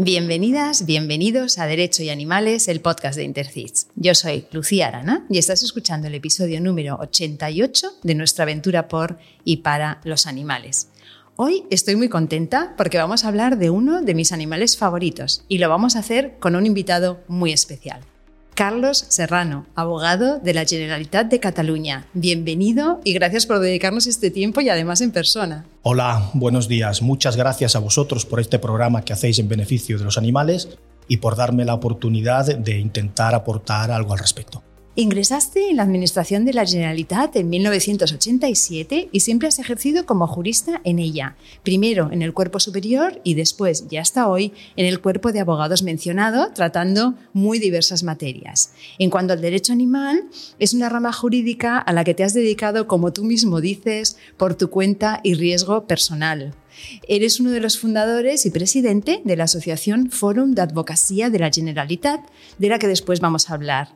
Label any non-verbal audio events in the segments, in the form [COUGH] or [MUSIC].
Bienvenidas, bienvenidos a Derecho y Animales, el podcast de Intercits. Yo soy Lucía Arana y estás escuchando el episodio número 88 de nuestra aventura por y para los animales. Hoy estoy muy contenta porque vamos a hablar de uno de mis animales favoritos y lo vamos a hacer con un invitado muy especial. Carlos Serrano, abogado de la Generalitat de Cataluña. Bienvenido y gracias por dedicarnos este tiempo y además en persona. Hola, buenos días. Muchas gracias a vosotros por este programa que hacéis en beneficio de los animales y por darme la oportunidad de intentar aportar algo al respecto. Ingresaste en la Administración de la Generalitat en 1987 y siempre has ejercido como jurista en ella, primero en el cuerpo superior y después, ya hasta hoy, en el cuerpo de abogados mencionado, tratando muy diversas materias. En cuanto al derecho animal, es una rama jurídica a la que te has dedicado, como tú mismo dices, por tu cuenta y riesgo personal. Eres uno de los fundadores y presidente de la asociación Fórum de Advocacia de la Generalitat, de la que después vamos a hablar.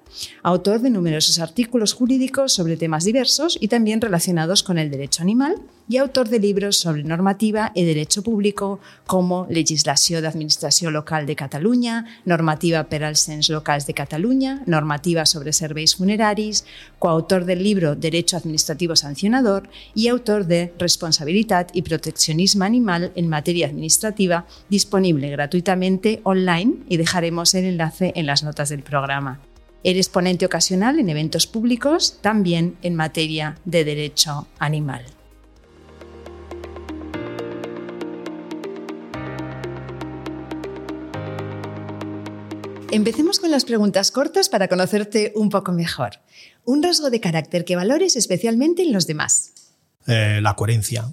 Autor de numerosos artículos jurídicos sobre temas diversos y también relacionados con el derecho animal y autor de libros sobre normativa y derecho público como Legislació d'Administració Local de Catalunya, Normativa per als Cens Locals de Catalunya, Normativa sobre Serveis Funeraris, coautor del libro Derecho Administrativo Sancionador y autor de Responsabilitat y Proteccionisme Animal en Materia Administrativa, disponible gratuitamente online y dejaremos el enlace en las notas del programa. Eres ponente ocasional en eventos públicos, también en materia de derecho animal. Empecemos con las preguntas cortas para conocerte un poco mejor. Un rasgo de carácter que valores especialmente en los demás. Eh, la coherencia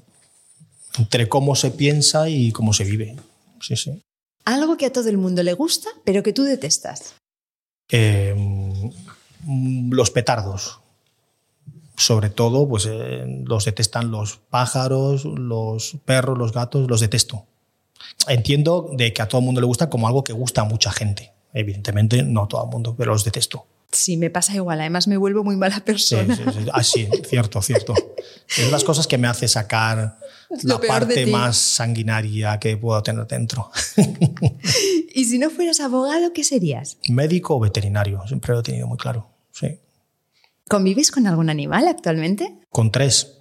entre cómo se piensa y cómo se vive. Sí, sí. Algo que a todo el mundo le gusta, pero que tú detestas. Eh, los petardos. Sobre todo, pues eh, los detestan los pájaros, los perros, los gatos, los detesto. Entiendo de que a todo el mundo le gusta como algo que gusta a mucha gente. Evidentemente, no todo el mundo, pero los detesto. Sí, me pasa igual. Además, me vuelvo muy mala persona. Sí, sí, sí. Ah, sí, cierto, cierto. Es las cosas que me hace sacar [LAUGHS] la parte más sanguinaria que puedo tener dentro. [LAUGHS] ¿Y si no fueras abogado, qué serías? Médico o veterinario, siempre lo he tenido muy claro. Sí. ¿Convives con algún animal actualmente? Con tres.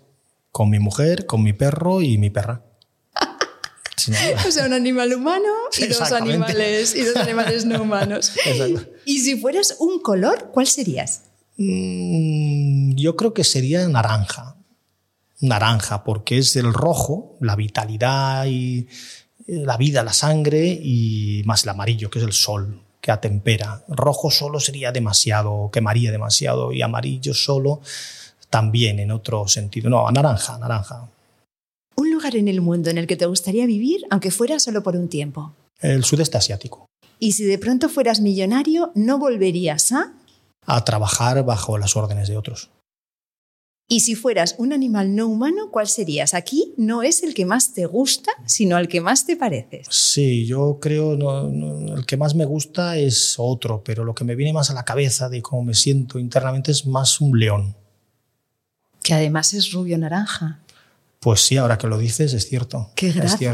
Con mi mujer, con mi perro y mi perra. [LAUGHS] o sea, un animal humano y dos animales, y dos animales no humanos. [LAUGHS] Exacto. Y si fueras un color, ¿cuál serías? Mm, yo creo que sería naranja. Naranja, porque es el rojo, la vitalidad y eh, la vida, la sangre, y más el amarillo, que es el sol, que atempera. Rojo solo sería demasiado, quemaría demasiado, y amarillo solo también en otro sentido. No, naranja, naranja lugar en el mundo en el que te gustaría vivir, aunque fuera solo por un tiempo? El sudeste asiático. ¿Y si de pronto fueras millonario, no volverías a? A trabajar bajo las órdenes de otros. Y si fueras un animal no humano, ¿cuál serías? Aquí no es el que más te gusta, sino el que más te pareces. Sí, yo creo, no, el que más me gusta es otro, pero lo que me viene más a la cabeza de cómo me siento internamente es más un león. Que además es rubio naranja. Pues sí, ahora que lo dices, es cierto. Qué gracia.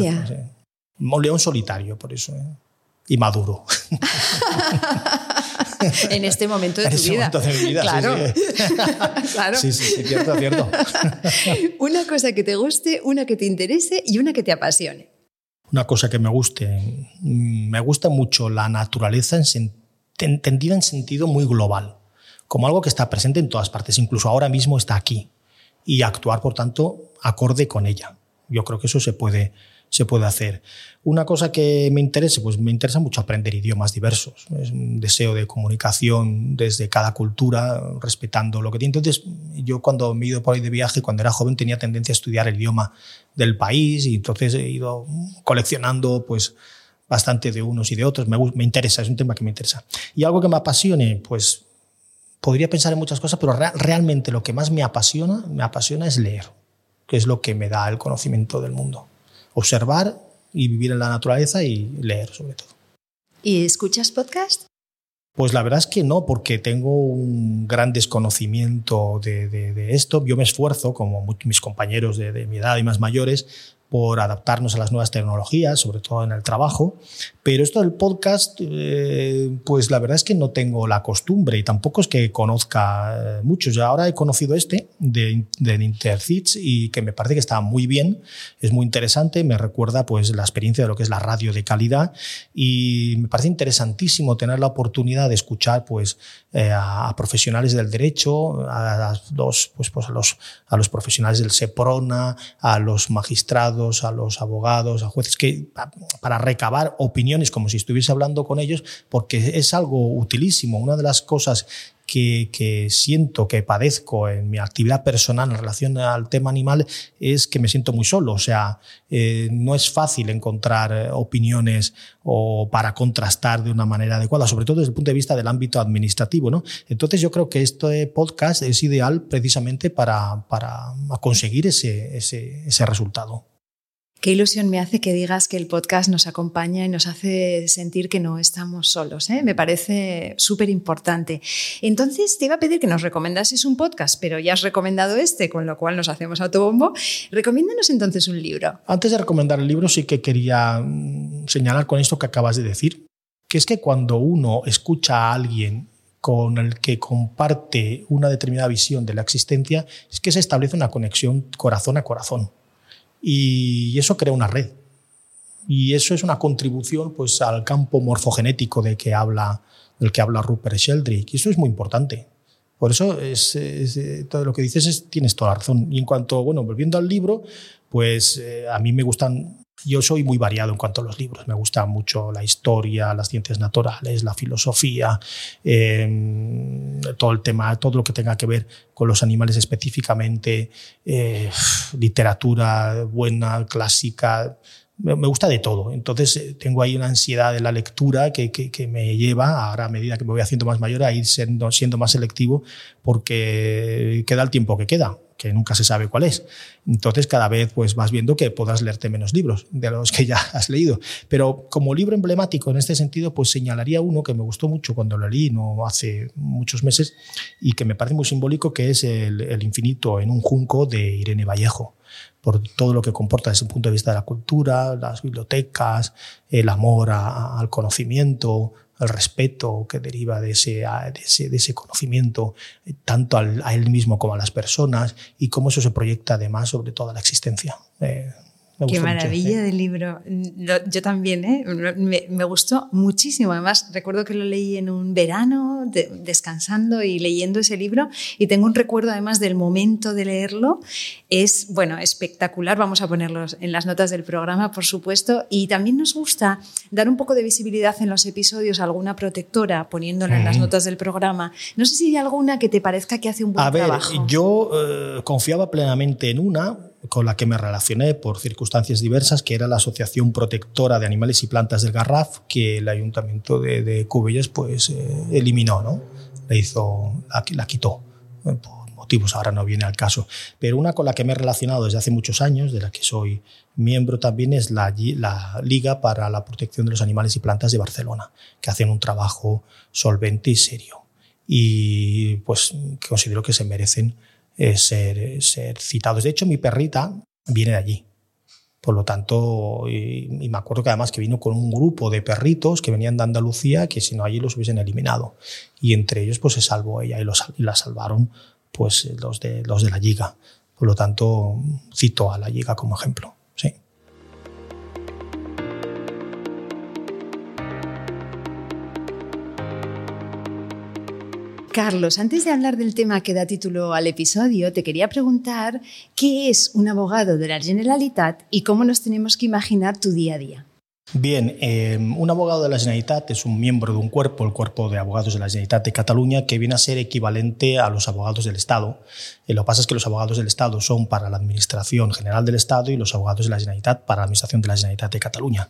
Un león solitario, por eso. ¿eh? Y maduro. [LAUGHS] en este momento de en tu este vida. Momento de mi vida, claro. Sí, sí. [LAUGHS] claro. Sí, sí, sí, cierto, cierto. [LAUGHS] una cosa que te guste, una que te interese y una que te apasione. Una cosa que me guste. Me gusta mucho la naturaleza entendida en sentido muy global, como algo que está presente en todas partes, incluso ahora mismo está aquí y actuar, por tanto, acorde con ella. Yo creo que eso se puede, se puede hacer. Una cosa que me interesa, pues me interesa mucho aprender idiomas diversos. Es un deseo de comunicación desde cada cultura, respetando lo que tiene. Entonces, yo cuando me he ido por ahí de viaje, cuando era joven, tenía tendencia a estudiar el idioma del país y entonces he ido coleccionando, pues, bastante de unos y de otros. Me, me interesa, es un tema que me interesa. Y algo que me apasione, pues podría pensar en muchas cosas, pero realmente lo que más me apasiona, me apasiona es leer, que es lo que me da el conocimiento del mundo. Observar y vivir en la naturaleza y leer sobre todo. ¿Y escuchas podcast? Pues la verdad es que no, porque tengo un gran desconocimiento de, de, esto. Yo me esfuerzo, como mis compañeros de, de mi edad y más mayores, por adaptarnos a las nuevas tecnologías, sobre todo en el trabajo. Pero esto del podcast, eh, pues la verdad es que no tengo la costumbre y tampoco es que conozca eh, muchos. Ya ahora he conocido este de, de y que me parece que está muy bien, es muy interesante, me recuerda pues la experiencia de lo que es la radio de calidad y me parece interesantísimo tener la oportunidad de escuchar pues eh, a, profesionales del derecho, a, los, pues, pues a, los, a los profesionales del SEPRONA, a los magistrados, a los abogados, a jueces, que, para recabar opiniones como si estuviese hablando con ellos, porque es algo utilísimo. Una de las cosas que, siento, que padezco en mi actividad personal en relación al tema animal es que me siento muy solo. O sea, eh, no es fácil encontrar eh, opiniones o para contrastar de una manera adecuada, sobre todo desde el punto de vista del ámbito administrativo. ¿no? Entonces yo creo que este podcast es ideal precisamente para, para conseguir ese, ese, ese resultado. Qué ilusión me hace que digas que el podcast nos acompaña y nos hace sentir que no estamos solos. ¿eh? Me parece súper importante. Entonces, te iba a pedir que nos recomendases un podcast, pero ya has recomendado este, con lo cual nos hacemos autobombo. Recomiéndanos entonces un libro. Antes de recomendar el libro, sí que quería mm, señalar con esto que acabas de decir, que es que cuando uno escucha a alguien con el que comparte una determinada visión de la existencia, es que se establece una conexión corazón a corazón y eso crea una red. Y eso es una contribución pues, al campo morfogenético de que habla, del que habla Rupert Sheldrake. Y eso es muy importante. Por eso es, todo lo que dices es, tienes toda la razón. Y en cuanto, bueno, volviendo al libro, pues eh, a mí me gustan yo soy muy variado en cuanto a los libros. Me gusta mucho la historia, las ciencias naturales, la filosofía, em, todo el tema, todo lo que tenga que ver con los animales específicamente, eh, literatura buena, clásica. Me, gusta de todo. Entonces eh, tengo ahí una ansiedad de la lectura que, que, me lleva, ahora a medida que me voy haciendo más mayor, a ir siendo, siendo más selectivo porque queda el tiempo que queda que nunca se sabe cuál es. Entonces cada vez pues vas viendo que puedas leerte menos libros de los que ya has leído. Pero como libro emblemático en este sentido, pues señalaría uno que me gustó mucho cuando lo leí, no hace muchos meses, y que me parece muy simbólico, que es El, infinito en un junco de Irene Vallejo por todo lo que comporta desde el punto de vista de la cultura, las bibliotecas, el amor al conocimiento, el respeto que deriva de ese, de ese, conocimiento, eh, tanto a él mismo como a las personas, y cómo eso se proyecta además sobre toda la existencia. Eh, Qué maravilla de libro. Yo también, ¿eh? me, gustó muchísimo. Además, recuerdo que lo leí en un verano, descansando y leyendo ese libro, y tengo un recuerdo además del momento de leerlo. Es, bueno, espectacular. Vamos a ponerlos en las notas del programa, por supuesto. Y también nos gusta dar un poco de visibilidad en los episodios a alguna protectora, poniéndola en las notas del programa. No sé si hay alguna que te parezca que hace un buen trabajo. A ver, yo eh, confiaba plenamente en una con la que me relacioné por circunstancias diversas, que era la Asociación Protectora de Animales y Plantas del Garraf, que el Ayuntamiento de, de Cubelles pues, eh, eliminó, ¿no? La, hizo, la, quitó eh, por motivos, ahora no viene al caso. Pero una con la que me he relacionado desde hace muchos años, de la que soy miembro también, es la, la Liga para la Protección de los Animales y Plantas de Barcelona, que hacen un trabajo solvente y serio. Y pues considero que se merecen eh, ser, ser citados. De hecho, mi perrita viene de allí. Por lo tanto, y, me acuerdo que además que vino con un grupo de perritos que venían de Andalucía que si no allí los hubiesen eliminado. Y entre ellos pues se salvó ella y, los, y la salvaron pues los de, los de la Liga. Por lo tanto, cito a la Liga como ejemplo. Carlos, antes de hablar del tema que da título al episodio, te quería preguntar qué es un abogado de la Generalitat y cómo nos tenemos que imaginar tu día a día. Bien, eh, un abogado de la Generalitat es un miembro de un cuerpo, el Cuerpo de Abogados de la Generalitat de Cataluña, que viene a ser equivalente a los abogados del Estado. Eh, lo que pasa es que los abogados del Estado son para la Administración General del Estado y los abogados de la Generalitat para la Administración de la Generalitat de Cataluña.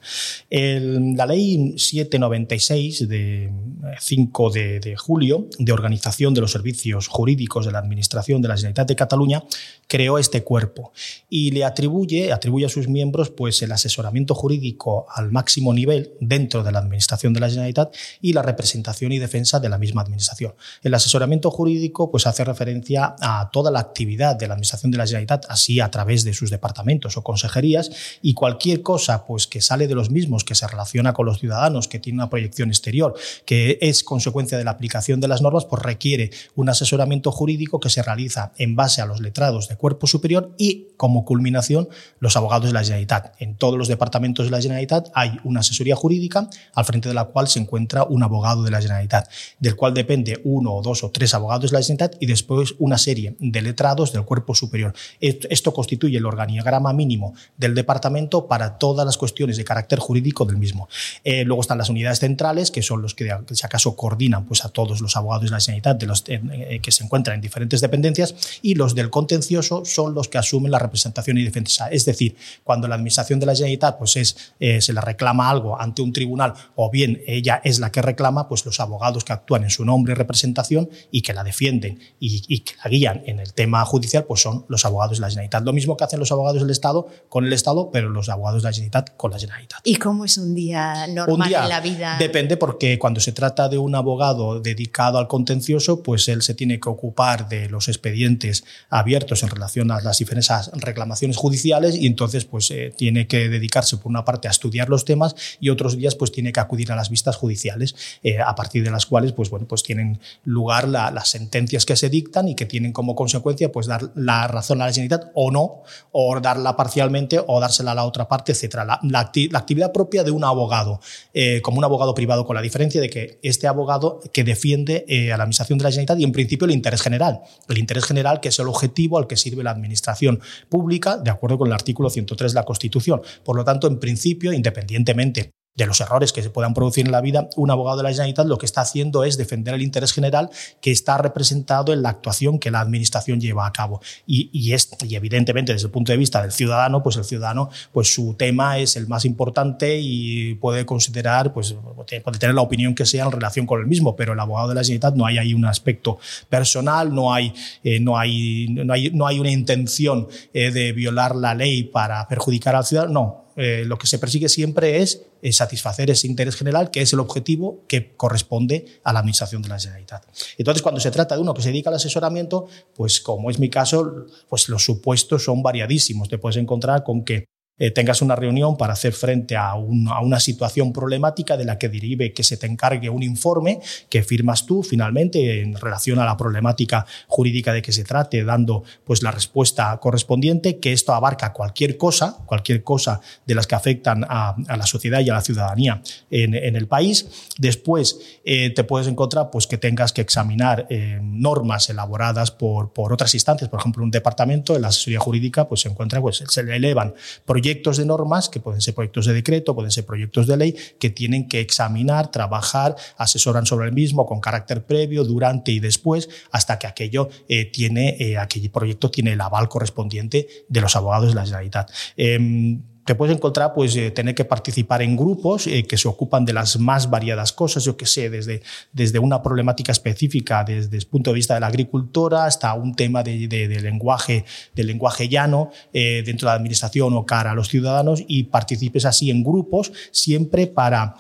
la Ley 796 de 5 de, de, julio de Organización de los Servicios Jurídicos de la Administración de la Generalitat de Cataluña creó este cuerpo y le atribuye, atribuye a sus miembros pues, el asesoramiento jurídico al máximo nivel dentro de la Administración de la Generalitat y la representación y defensa de la misma Administración. El asesoramiento jurídico pues, hace referencia a toda la actividad de la Administración de la Generalitat, así a través de sus departamentos o consejerías, y cualquier cosa pues, que sale de los mismos, que se relaciona con los ciudadanos, que tiene una proyección exterior, que es consecuencia de la aplicación de las normas, pues requiere un asesoramiento jurídico que se realiza en base a los letrados de cuerpo superior y, como culminación, los abogados de la Generalitat. En todos los departamentos de la Generalitat hay una asesoría jurídica al frente de la cual se encuentra un abogado de la Generalitat, del cual depende uno o dos o tres abogados de la Generalitat y después una serie de letrados del cuerpo superior. Esto constituye el organigrama mínimo del departamento para todas las cuestiones de carácter jurídico del mismo. Eh, luego están las unidades centrales, que son los que, si acaso, coordinan pues, a todos los abogados de la Generalitat de los, eh, que se encuentran en diferentes dependencias, y los del contencioso son los que asumen la representación y defensa. Es decir, cuando la administración de la Generalitat pues, es, eh, se le reclama algo ante un tribunal o bien ella es la que reclama, pues los abogados que actúan en su nombre y representación y que la defienden y, y que la guían en el tema judicial, pues son los abogados de la Generalitat. Lo mismo que hacen los abogados del Estado con el Estado, pero los abogados de la Generalitat con la Generalitat. ¿Y cómo es un día normal en la vida? Depende porque cuando se trata de un abogado dedicado al contencioso, pues él se tiene que ocupar de los expedientes abiertos en relación a las diferentes reclamaciones judiciales y entonces pues eh, tiene que dedicarse por una parte a estudiar los temas y otros días pues tiene que acudir a las vistas judiciales eh, a partir de las cuales pues bueno pues tienen lugar las sentencias que se dictan y que tienen como consecuencia pues dar la razón a la Generalitat o no o darla parcialmente o dársela a la otra parte etcétera. La, la, actividad propia de un abogado eh, como un abogado privado con la diferencia de que este abogado que defiende a la administración de la Generalitat y en principio el interés general. El interés general que es el objetivo al que sirve la administración pública de acuerdo con el artículo 103 de la Constitución. Por lo tanto en principio independientemente de los errores que se puedan producir en la vida, un abogado de la Generalitat lo que está haciendo es defender el interés general que está representado en la actuación que la administración lleva a cabo. Y, y, es, y evidentemente, desde el punto de vista del ciudadano, pues el ciudadano, pues su tema es el más importante y puede considerar, pues puede tener la opinión que sea en relación con el mismo, pero el abogado de la Generalitat no hay ahí un aspecto personal, no hay, eh, no hay, no hay, no hay una intención eh, de violar la ley para perjudicar al ciudadano, no eh, lo que se persigue siempre es, satisfacer ese interés general, que es el objetivo que corresponde a la administración de la Generalitat. Entonces, cuando se trata de uno que se dedica al asesoramiento, pues como es mi caso, pues los supuestos son variadísimos. Te puedes encontrar con que eh, tengas una reunión para hacer frente a, una situación problemática de la que derive que se te encargue un informe que firmas tú finalmente en relación a la problemática jurídica de que se trate, dando pues la respuesta correspondiente, que esto abarca cualquier cosa, cualquier cosa de las que afectan a, la sociedad y a la ciudadanía en, el país. Después eh, te puedes encontrar pues que tengas que examinar eh, normas elaboradas por, por otras instancias, por ejemplo, un departamento, en la asesoría jurídica, pues se encuentra, pues se le elevan proyectos de normas, que pueden ser proyectos de decreto, pueden ser proyectos de ley, que tienen que examinar, trabajar, asesoran sobre el mismo con carácter previo, durante y después, hasta que aquello eh, tiene, eh, aquel proyecto tiene el aval correspondiente de los abogados de la Generalitat. Eh, te puedes encontrar pues eh, tener que participar en grupos eh, que se ocupan de las más variadas cosas, yo que sé, desde, desde una problemática específica desde el punto de vista de la agricultura hasta un tema de, de, lenguaje, de lenguaje llano eh, dentro de la administración o cara a los ciudadanos y participes así en grupos siempre para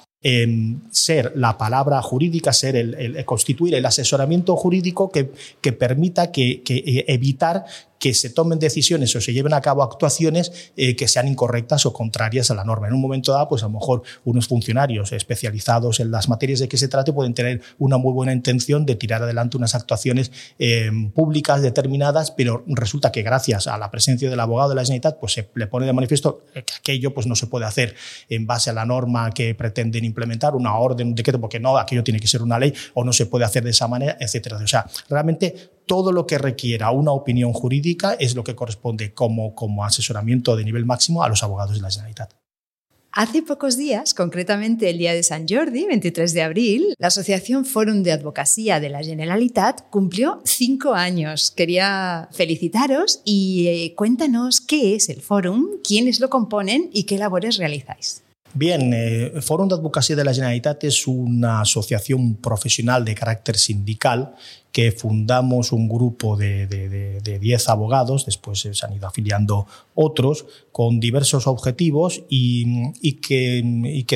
ser la palabra jurídica, ser el, el, constituir el asesoramiento jurídico que, que permita que, que evitar que se tomen decisiones o se lleven a cabo actuaciones eh, que sean incorrectas o contrarias a la norma. En un momento dado, pues a lo mejor unos funcionarios especializados en las materias de que se trate pueden tener una muy buena intención de tirar adelante unas actuaciones eh, públicas determinadas, pero resulta que gracias a la presencia del abogado de la Generalitat, pues se le pone de manifiesto que aquello pues no se puede hacer en base a la norma que pretenden implementar, una orden, un decreto, porque no, aquello tiene que ser una ley o no se puede hacer de esa manera, etcétera. O sea, realmente todo lo que requiera una opinión jurídica es lo que corresponde como, como asesoramiento de nivel máximo a los abogados de la Generalitat. Hace pocos días, concretamente el día de San Jordi, 23 de abril, la Asociación Fórum de Advocacia de la Generalitat cumplió cinco años. Quería felicitaros y eh, cuéntanos qué es el Fórum, quiénes lo componen y qué labores realizáis. Bien, eh, de Advocacia de la Generalitat es una asociación profesional de carácter sindical que fundamos un grupo de 10 abogados, después se han ido afiliando otros con diversos objetivos y, que,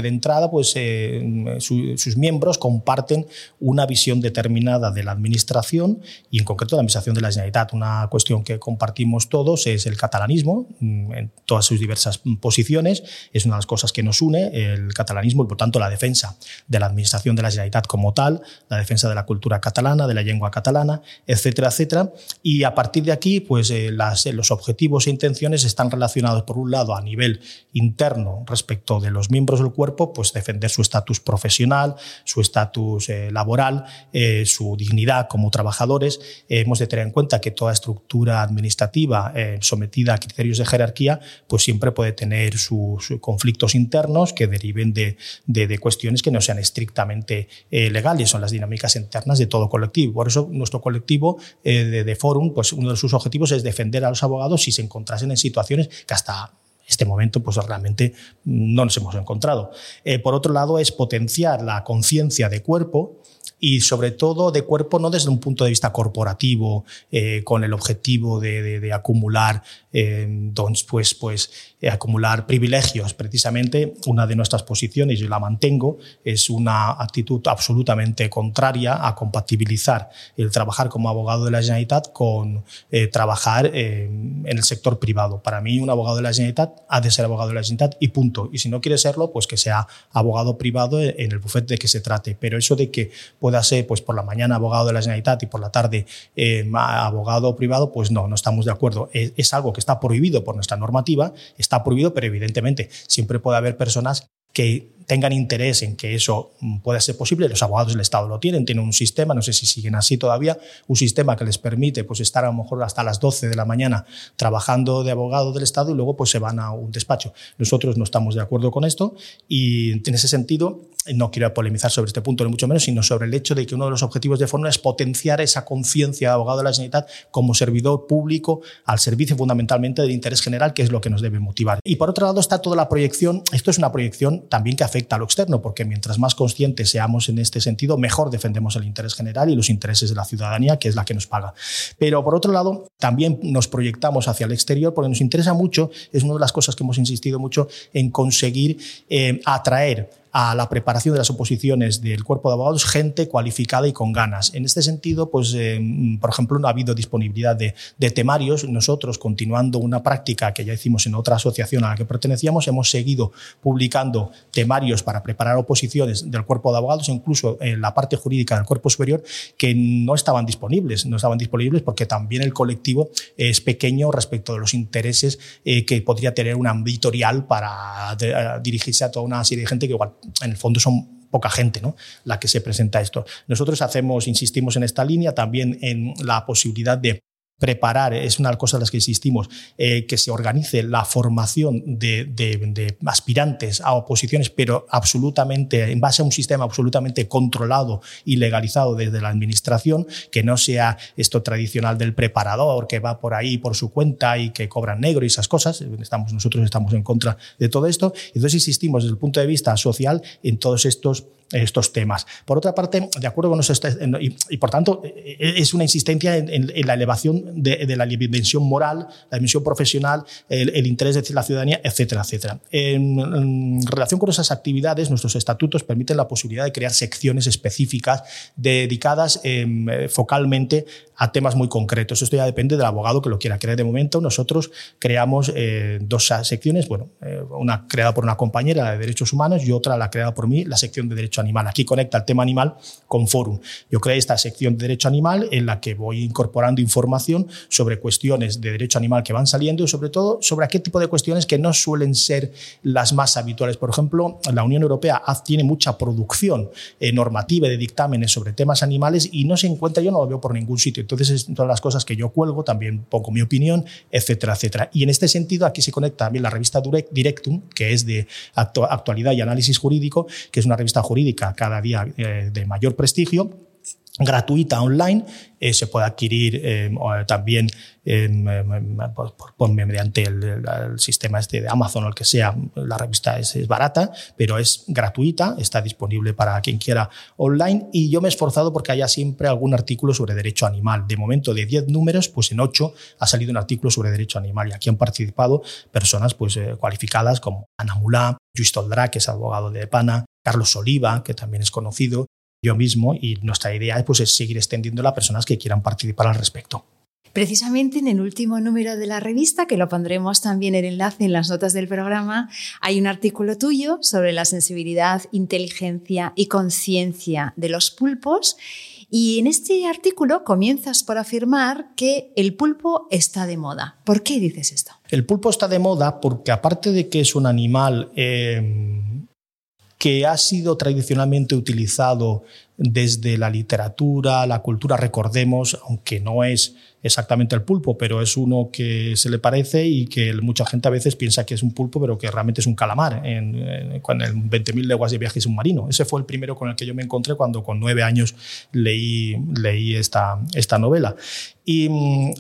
de entrada pues, eh, sus miembros comparten una visión determinada de la administración y en concreto de la administración de la Generalitat. Una cuestión que compartimos todos es el catalanismo mm, en todas sus diversas posiciones. Es una de las cosas que nos une, el catalanismo y por tanto la defensa de la administración de la Generalitat como tal, la defensa de la cultura catalana, de la lengua catalana, etcétera, etcétera. Y a partir de aquí, pues eh, los objetivos e intenciones están relacionados, por un lado, a nivel interno respecto de los miembros del cuerpo, pues defender su estatus profesional, su estatus eh, laboral, eh, su dignidad como trabajadores. hemos de tener en cuenta que toda estructura administrativa sometida a criterios de jerarquía, pues siempre puede tener sus conflictos internos que deriven de, de, cuestiones que no sean estrictamente legales, son las dinámicas internas de todo colectivo. Por eso nuestro colectivo de, de Forum, pues uno de sus objetivos es defender a los abogados si se encontrasen en situaciones que hasta este momento pues realmente no nos hemos encontrado. Eh, por otro lado, es potenciar la conciencia de cuerpo y sobre todo de cuerpo no desde un punto de vista corporativo, eh, con el objetivo de, acumular, eh, pues, pues, eh, acumular privilegios. Precisamente una de nuestras posiciones, yo la mantengo, es una actitud absolutamente contraria a compatibilizar el trabajar como abogado de la Generalitat con trabajar en el sector privado. Para mí, un abogado de la Generalitat ha de ser abogado de la Generalitat y punto. Y si no quiere serlo, pues que sea abogado privado en el bufete de que se trate. Pero eso de que pueda ser pues por la mañana abogado de la Generalitat y por la tarde eh, abogado privado, pues no, no estamos de acuerdo. Es, es algo que está prohibido por nuestra normativa, está prohibido, pero evidentemente siempre puede haber personas que tengan interés en que eso mm, pueda ser posible. Los abogados del Estado lo tienen, tienen un sistema, no sé si siguen así todavía, un sistema que les permite pues, estar a lo mejor hasta las 12 de la mañana trabajando de abogado del Estado y luego pues, se van a un despacho. Nosotros no estamos de acuerdo con esto y en ese sentido no quiero polemizar sobre este punto, ni mucho menos, sino sobre el hecho de que uno de los objetivos de Fórmula es potenciar esa conciencia de abogado de la Generalitat como servidor público al servicio fundamentalmente del interés general, que es lo que nos debe motivar. Y por otro lado está toda la proyección, esto es una proyección también que afecta a lo externo, porque mientras más conscientes seamos en este sentido, mejor defendemos el interés general y los intereses de la ciudadanía, que es la que nos paga. Pero por otro lado, también nos proyectamos hacia el exterior, porque nos interesa mucho, es una de las cosas que hemos insistido mucho en conseguir eh, atraer a la preparación de las oposiciones del cuerpo de abogados gente cualificada y con ganas. En este sentido, pues, eh, por ejemplo, no ha habido disponibilidad de, temarios. Nosotros, continuando una práctica que ya hicimos en otra asociación a la que pertenecíamos, hemos seguido publicando temarios para preparar oposiciones del cuerpo de abogados, incluso en la parte jurídica del cuerpo superior, que no estaban disponibles. No estaban disponibles porque también el colectivo es pequeño respecto de los intereses eh, que podría tener una editorial para dirigirse a toda una serie de gente que igual en el fondo son poca gente ¿no? la que se presenta esto. Nosotros hacemos, insistimos en esta línea, también en la posibilidad de preparar, es una de las cosas que insistimos, eh, que se organice la formación de, aspirantes a oposiciones, pero absolutamente en base a un sistema absolutamente controlado y legalizado desde la administración, que no sea esto tradicional del preparador que va por ahí por su cuenta y que cobra negro y esas cosas. Estamos, nosotros estamos en contra de todo esto. Entonces insistimos desde el punto de vista social en todos estos estos temas. Por otra parte, de acuerdo con nosotros, y, por tanto, e, e, es una insistencia en, la elevación de, la dimensión moral, la dimensión profesional, el, interés de la ciudadanía, etcétera, etcétera. En, relación con esas actividades, nuestros estatutos permiten la posibilidad de crear secciones específicas dedicadas em, focalmente a temas muy concretos. Esto ya depende del abogado que lo quiera crear. De momento, nosotros creamos eh, dos secciones, bueno, eh, una creada por una compañera, la de Derechos Humanos, y otra la creada por mí, la sección de Derecho Animal. Aquí conecta el tema animal con Forum. Yo creé esta sección de Derecho Animal en la que voy incorporando información sobre cuestiones de derecho animal que van saliendo y sobre todo sobre qué tipo de cuestiones que no suelen ser las más habituales. Por ejemplo, la Unión Europea tiene mucha producción eh, normativa de dictámenes sobre temas animales y no se encuentra, yo no lo veo por ningún sitio entonces, es todas las cosas que yo cuelgo, también pongo mi opinión, etcétera, etcétera. Y en este sentido, aquí se conecta también la revista Directum, que es de actualidad y análisis jurídico, que es una revista jurídica cada día eh, de mayor prestigio gratuita online, eh, se puede adquirir eh, también por, mediante el, sistema este de Amazon o el que sea. La revista es, barata, pero es gratuita, está disponible para quien quiera online y yo me he esforzado porque haya siempre algún artículo sobre derecho animal. De momento, de 10 números, pues en 8 ha salido un artículo sobre derecho animal y aquí han participado personas pues, cualificadas como Ana Mulá, Luis Toldrá, que es abogado de PANA, Carlos Oliva, que también es conocido, yo mismo y nuestra idea pues, es seguir extendiendo a personas que quieran participar al respecto. Precisamente en el último número de la revista, que lo pondremos también el enlace en las notas del programa, hay un artículo tuyo sobre la sensibilidad, inteligencia y conciencia de los pulpos. Y en este artículo comienzas por afirmar que el pulpo está de moda. ¿Por qué dices esto? El pulpo está de moda porque aparte de que es un animal eh, que ha sido tradicionalmente utilizado desde la literatura, la cultura, recordemos, aunque no es exactamente el pulpo, pero es uno que se le parece y que mucha gente a veces piensa que es un pulpo, pero que realmente es un calamar en, en, en 20.000 leguas de viaje submarino. Ese fue el primero con el que yo me encontré cuando con nueve años leí, leí esta, esta novela. Y,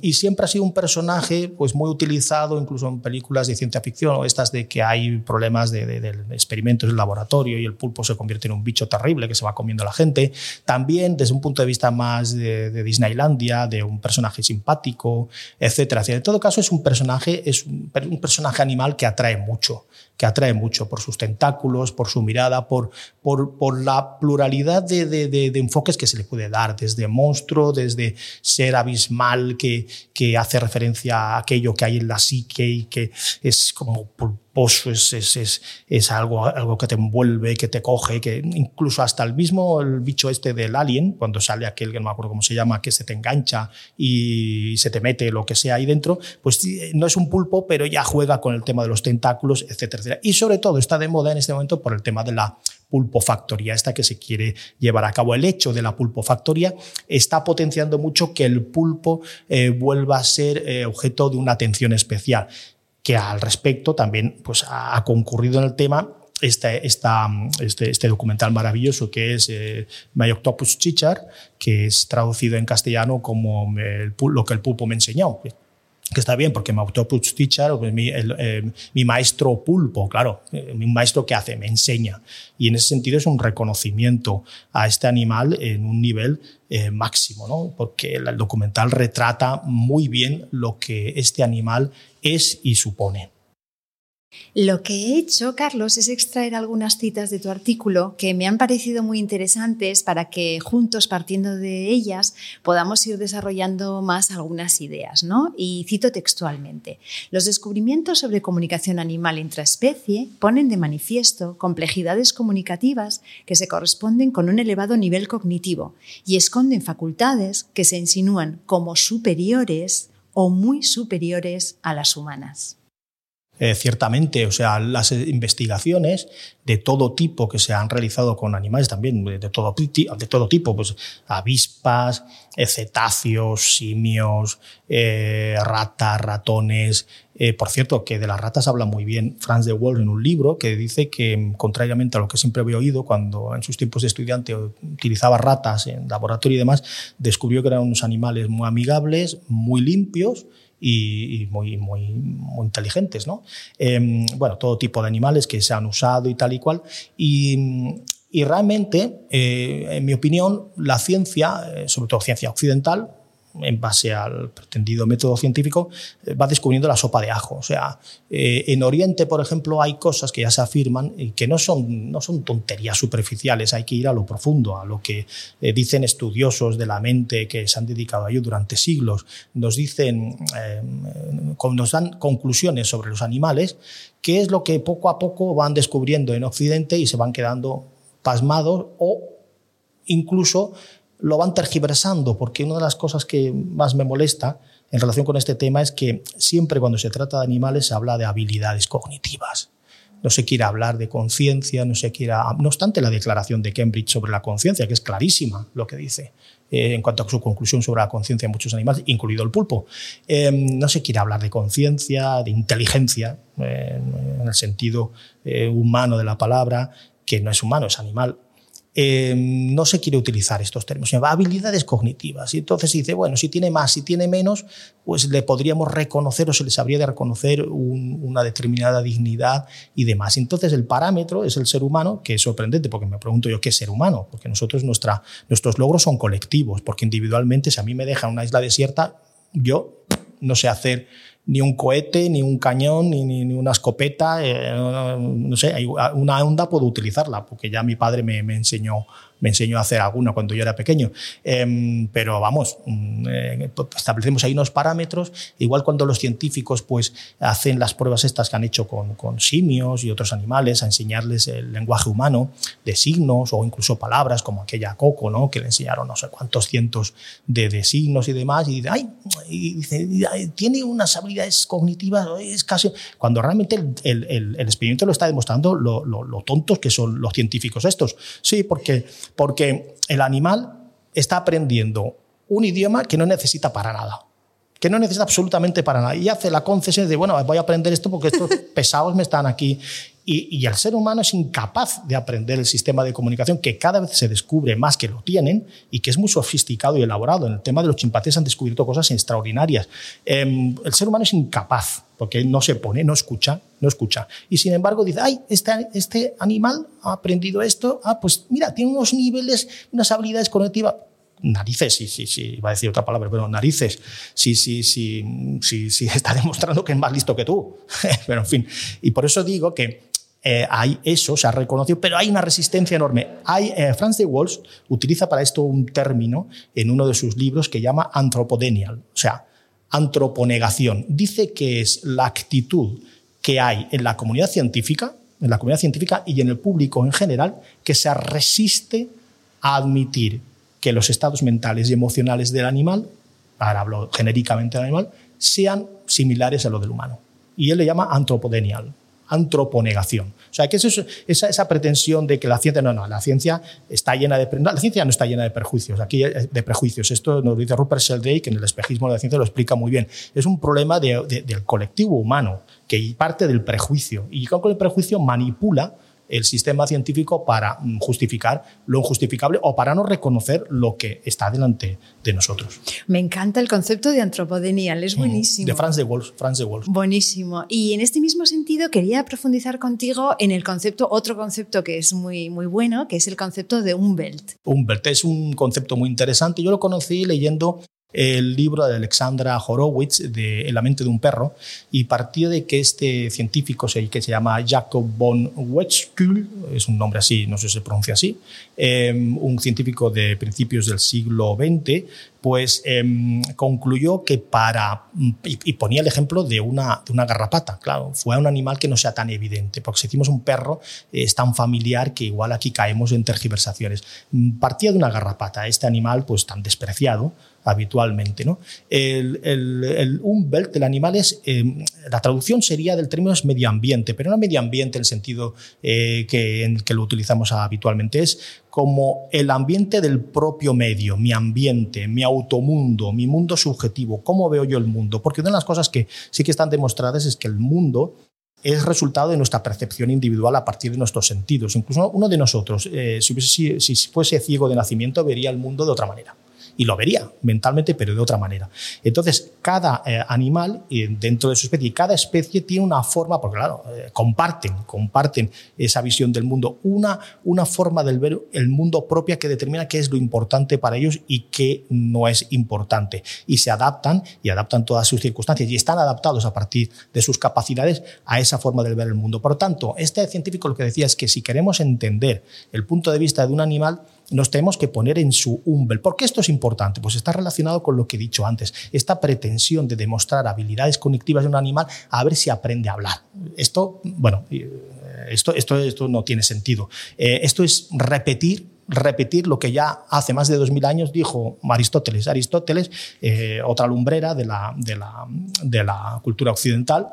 y, siempre ha sido un personaje pues, muy utilizado incluso en películas de ciencia ficción o estas de que hay problemas de, de, de experimentos en laboratorio y el pulpo se convierte en un bicho terrible que se va comiendo a la gente. También desde un punto de vista más de, Disneylandia, de un personaje simpático, etcétera. En todo caso, es un personaje, es un, personaje animal que atrae mucho, que atrae mucho por sus tentáculos, por su mirada, por, por, por la pluralidad de, de, enfoques que se le puede dar, desde monstruo, desde ser abismal, que, que hace referencia a aquello que hay en la psique y que es como es, es, es, es, algo, algo que te envuelve, que te coge, que incluso hasta el mismo el bicho este del alien, cuando sale aquel que no me acuerdo cómo se llama, que se te engancha y se te mete lo que sea ahí dentro, pues no es un pulpo, pero ya juega con el tema de los tentáculos, etcétera, Y sobre todo está de moda en este momento por el tema de la pulpofactoría, esta que se quiere llevar a cabo. El hecho de la pulpofactoría está potenciando mucho que el pulpo eh, vuelva a ser eh, objeto de una atención especial que al respecto también pues, ha concurrido en el tema este, este, documental maravilloso que es eh, Octopus Chichar, que es traducido en castellano como lo que el pulpo me enseñó que está bien porque mi teacher, mi, el, eh, mi maestro pulpo, claro, eh, mi maestro que hace, me enseña. Y en ese sentido es un reconocimiento a este animal en un nivel eh, máximo, ¿no? porque el documental retrata muy bien lo que este animal es y supone. Lo que he hecho, Carlos, es extraer algunas citas de tu artículo que me han parecido muy interesantes para que juntos, partiendo de ellas, podamos ir desarrollando más algunas ideas. ¿no? Y cito textualmente, los descubrimientos sobre comunicación animal intraespecie ponen de manifiesto complejidades comunicativas que se corresponden con un elevado nivel cognitivo y esconden facultades que se insinúan como superiores o muy superiores a las humanas. Eh, ciertamente, o sea, las investigaciones de todo tipo que se han realizado con animales también, de todo, de todo tipo, pues avispas, eh, cetáceos, simios, eh, ratas, ratones. Eh, por cierto, que de las ratas habla muy bien Franz de Waal en un libro que dice que, contrariamente a lo que siempre había oído, cuando en sus tiempos de estudiante utilizaba ratas en laboratorio y demás, descubrió que eran unos animales muy amigables, muy limpios, y, muy, muy, muy, inteligentes. ¿no? Eh, bueno, todo tipo de animales que se han usado y tal y cual. Y, y realmente, eh, en mi opinión, la ciencia, eh, sobre todo ciencia occidental, en base al pretendido método científico, eh, va descubriendo la sopa de ajo. O sea, eh, en Oriente, por ejemplo, hay cosas que ya se afirman y que no son, no son tonterías superficiales, hay que ir a lo profundo, a lo que eh, dicen estudiosos de la mente que se han dedicado a ello durante siglos. Nos dicen, nos dan conclusiones sobre los animales, que es lo que poco a poco van descubriendo en Occidente y se van quedando pasmados o incluso lo van tergiversando, porque una de las cosas que más me molesta en relación con este tema es que siempre cuando se trata de animales se habla de habilidades cognitivas. No se quiere hablar de conciencia, no se quiere... No obstante, la declaración de Cambridge sobre la conciencia, que es clarísima lo que dice eh, en cuanto a su conclusión sobre la conciencia de muchos animales, incluido el pulpo. Eh, no se quiere hablar de conciencia, de inteligencia, eh, en el sentido humano de la palabra, que no es humano, es animal eh, no se quiere utilizar estos términos, sino habilidades cognitivas. Y entonces dice, bueno, si tiene más, si tiene menos, pues le podríamos reconocer o se les habría de reconocer una determinada dignidad y demás. Entonces el parámetro es el ser humano, que es sorprendente porque me pregunto yo qué ser humano, porque nosotros nuestra, nuestros logros son colectivos, porque individualmente si a mí me deja una isla desierta, yo no sé hacer ni un cohete, ni un cañón, ni, ni, una escopeta, eh, no, sé, una onda puedo utilizarla, porque ya mi padre me, me enseñó me enseñó a hacer alguna cuando yo era pequeño. Em, pero vamos, mm, eh, establecemos ahí unos parámetros, igual cuando los científicos pues hacen las pruebas estas que han hecho con, simios y otros animales, a enseñarles el lenguaje humano de signos o incluso palabras, como aquella Coco, ¿no? que le enseñaron no sé cuántos cientos de, de signos y demás, y dice, tiene unas habilidades cognitivas, es casi... Cuando realmente el, experimento lo está demostrando lo tontos que son los científicos estos. Sí, porque porque el animal está aprendiendo un idioma que no necesita para nada que no necesita absolutamente para nada. Y hace la concesión de, bueno, voy a aprender esto porque estos [LAUGHS] pesados me están aquí. Y, el ser humano es incapaz de aprender el sistema de comunicación que cada vez se descubre más que lo tienen y que es muy sofisticado y elaborado. En el tema de los chimpancés han descubierto cosas extraordinarias. Em, el ser humano es incapaz porque no se pone, no escucha, no escucha. Y sin embargo dice, ay, este, este animal ha aprendido esto, ah, pues mira, tiene unos niveles, unas habilidades cognitivas narices, sí, sí, sí, iba a decir otra palabra, pero narices, sí, sí, sí, sí, sí, [LAUGHS] está demostrando que es más listo que tú. [LAUGHS] pero en fin, y por eso digo que eh, hay eso, se ha reconocido, pero hay una resistencia enorme. Hay, eh, Franz de Waals utiliza para esto un término en uno de sus libros que llama antropodenial, o sea, antroponegación. Dice que es la actitud que hay en la comunidad científica, en la comunidad científica y en el público en general, que se resiste a admitir que los estados mentales y emocionales del animal, ahora hablo genéricamente del animal, sean similares a los del humano. Y él le llama antropodenial, antroponegación. Sea, que es esa, esa, pretensión de que la ciencia, no, no, la ciencia está llena de, la ciencia no está llena de prejuicios, aquí de prejuicios. Esto nos dice Rupert Sheldrake, en el espejismo de la ciencia lo explica muy bien. Es un problema del colectivo humano que parte del prejuicio y con el prejuicio manipula el sistema científico para mm, justificar lo injustificable o para no reconocer lo que está delante de nosotros. Me encanta el concepto de antropodenial, es mm, buenísimo. De Franz de Waals, Franz de. Buenísimo. Y en este mismo sentido quería profundizar contigo en el concepto, otro concepto que es muy, muy bueno, que es el concepto de Umwelt. Umwelt es un concepto muy interesante. Yo lo conocí leyendo el libro de Alexandra Horowitz de La mente de un perro y partió de que este científico que se llama Jacob von Weizsäcker, es un nombre así, no sé si se pronuncia así, em, un científico de principios del siglo XX, pues em, concluyó que para, y, ponía el ejemplo de una, de una garrapata, claro, fue un animal que no sea tan evidente, porque si decimos un perro es tan familiar que igual aquí caemos en tergiversaciones. Partía de una garrapata, este animal pues tan despreciado, habitualmente. ¿no? El, el, el animal es, eh, la traducción sería del término es medio ambiente, pero no medio ambiente en el sentido eh, que, en que lo utilizamos habitualmente, es como el ambiente del propio medio, mi ambiente, mi automundo, mi mundo subjetivo, cómo veo yo el mundo. Porque una de las cosas que sí que están demostradas es que el mundo es resultado de nuestra percepción individual a partir de nuestros sentidos. Incluso uno de nosotros, eh, si fuese ciego de nacimiento, vería el mundo de otra manera y lo vería mentalmente, pero de otra manera. Entonces, cada eh, animal eh, dentro de su especie, cada especie tiene una forma, porque claro, eh, comparten, comparten esa visión del mundo, una, una forma del ver el mundo propia que determina qué es lo importante para ellos y qué no es importante. Y se adaptan y adaptan todas sus circunstancias y están adaptados a partir de sus capacidades a esa forma de ver el mundo. Por lo tanto, este científico lo que decía es que si queremos entender el punto de vista de un animal, nos tenemos que poner en su umbel. ¿Por qué esto es importante? Pues está relacionado con lo que he dicho antes, esta pretensión de demostrar habilidades cognitivas de un animal a ver si aprende a hablar. Esto, bueno, eh, esto, esto, esto no tiene sentido. Eh, esto es repetir repetir lo que ya hace más de 2000 años dijo Aristóteles. Aristóteles, eh, otra lumbrera de la, de, la, de la, cultura occidental,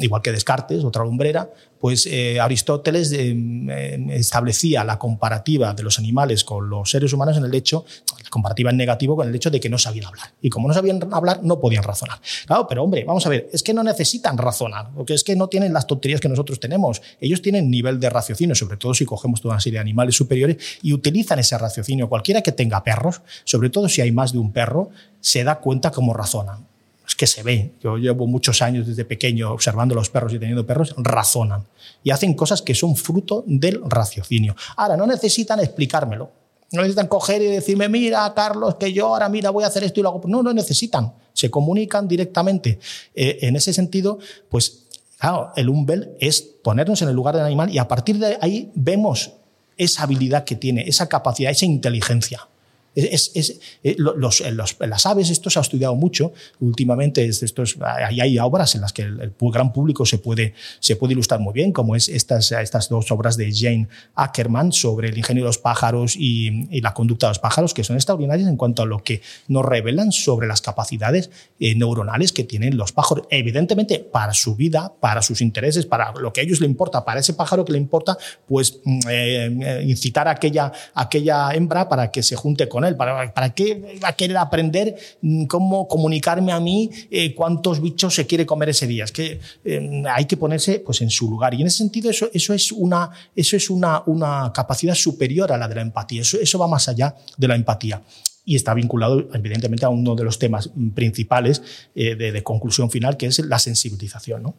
igual que Descartes, otra lumbrera, pues eh, Aristóteles em, em, establecía la comparativa de los animales con los seres humanos en el hecho, la comparativa en negativo con el hecho de que no sabían hablar. Y como no sabían hablar, no podían razonar. Claro, pero hombre, vamos a ver, es que no necesitan razonar, porque es que no tienen las tonterías que nosotros tenemos. Ellos tienen nivel de raciocinio, sobre todo si cogemos toda una serie de animales superiores, y utilizan ese raciocinio. Cualquiera que tenga perros, sobre todo si hay más de un perro, se da cuenta cómo razonan es que se ve. Yo llevo muchos años desde pequeño observando los perros y teniendo perros, razonan y hacen cosas que son fruto del raciocinio. Ahora, no necesitan explicármelo. No necesitan coger y decirme, mira, Carlos, que yo ahora, mira, voy a hacer esto y lo hago. No, no necesitan. Se comunican directamente. Eh, en ese sentido, pues, claro, el umbel es ponernos en el lugar del animal y a partir de ahí vemos esa habilidad que tiene, esa capacidad, esa inteligencia. Es, eh, los, las aves, esto se ha estudiado mucho últimamente, estos, hay, obras en las que el, gran público se puede, se puede ilustrar muy bien, como es estas, estas dos obras de Jane Ackerman sobre el ingenio de los pájaros y, la conducta de los pájaros, que son extraordinarias en cuanto a lo que nos revelan sobre las capacidades eh, neuronales que tienen los pájaros. Evidentemente, para su vida, para sus intereses, para lo que a ellos le importa, para ese pájaro que le importa, pues mm, eh, incitar a aquella, aquella hembra para que se junte con ¿Para, qué va a querer aprender mm, cómo comunicarme a mí eh, cuántos bichos se quiere comer ese día? Es que eh, hay que ponerse pues, en su lugar. Y en ese sentido, eso, eso es, una, eso es una, una capacidad superior a la de la empatía. Eso, eso va más allá de la empatía y está vinculado evidentemente a uno de los temas principales eh, de, de, conclusión final, que es la sensibilización. ¿no?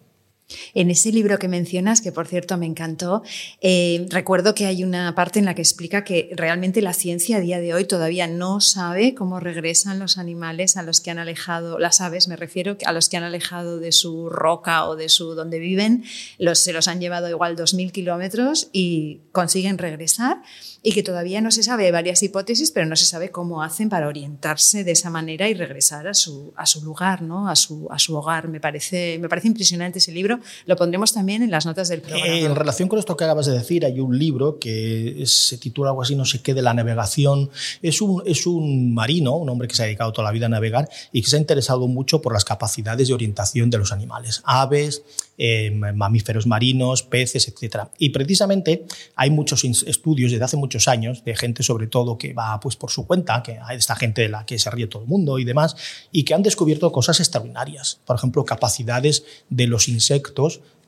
En ese libro que mencionas, que por cierto me encantó, eh, recuerdo que hay una parte en la que explica que realmente la ciencia a día de hoy todavía no sabe cómo regresan los animales a los que han alejado, las aves me refiero, a los que han alejado de su roca o de su donde viven, los, se los han llevado igual 2.000 kilómetros y consiguen regresar y que todavía no se sabe, varias hipótesis, pero no se sabe cómo hacen para orientarse de esa manera y regresar a su, a su lugar, ¿no? a, su, a su hogar. Me parece, me parece impresionante ese libro. Lo pondremos también en las notas del programa. en relación con esto que acabas de decir, hay un libro que se titula algo así, no sé qué, de la navegación. Es un, es un marino, un hombre que se ha dedicado toda la vida a navegar y que se ha interesado mucho por las capacidades de orientación de los animales, aves, eh, mamíferos marinos, peces, etc. Y precisamente hay muchos estudios desde hace muchos años de gente sobre todo que va pues por su cuenta, que hay esta gente de la que se ríe todo el mundo y demás, y que han descubierto cosas extraordinarias. Por ejemplo, capacidades de los insectos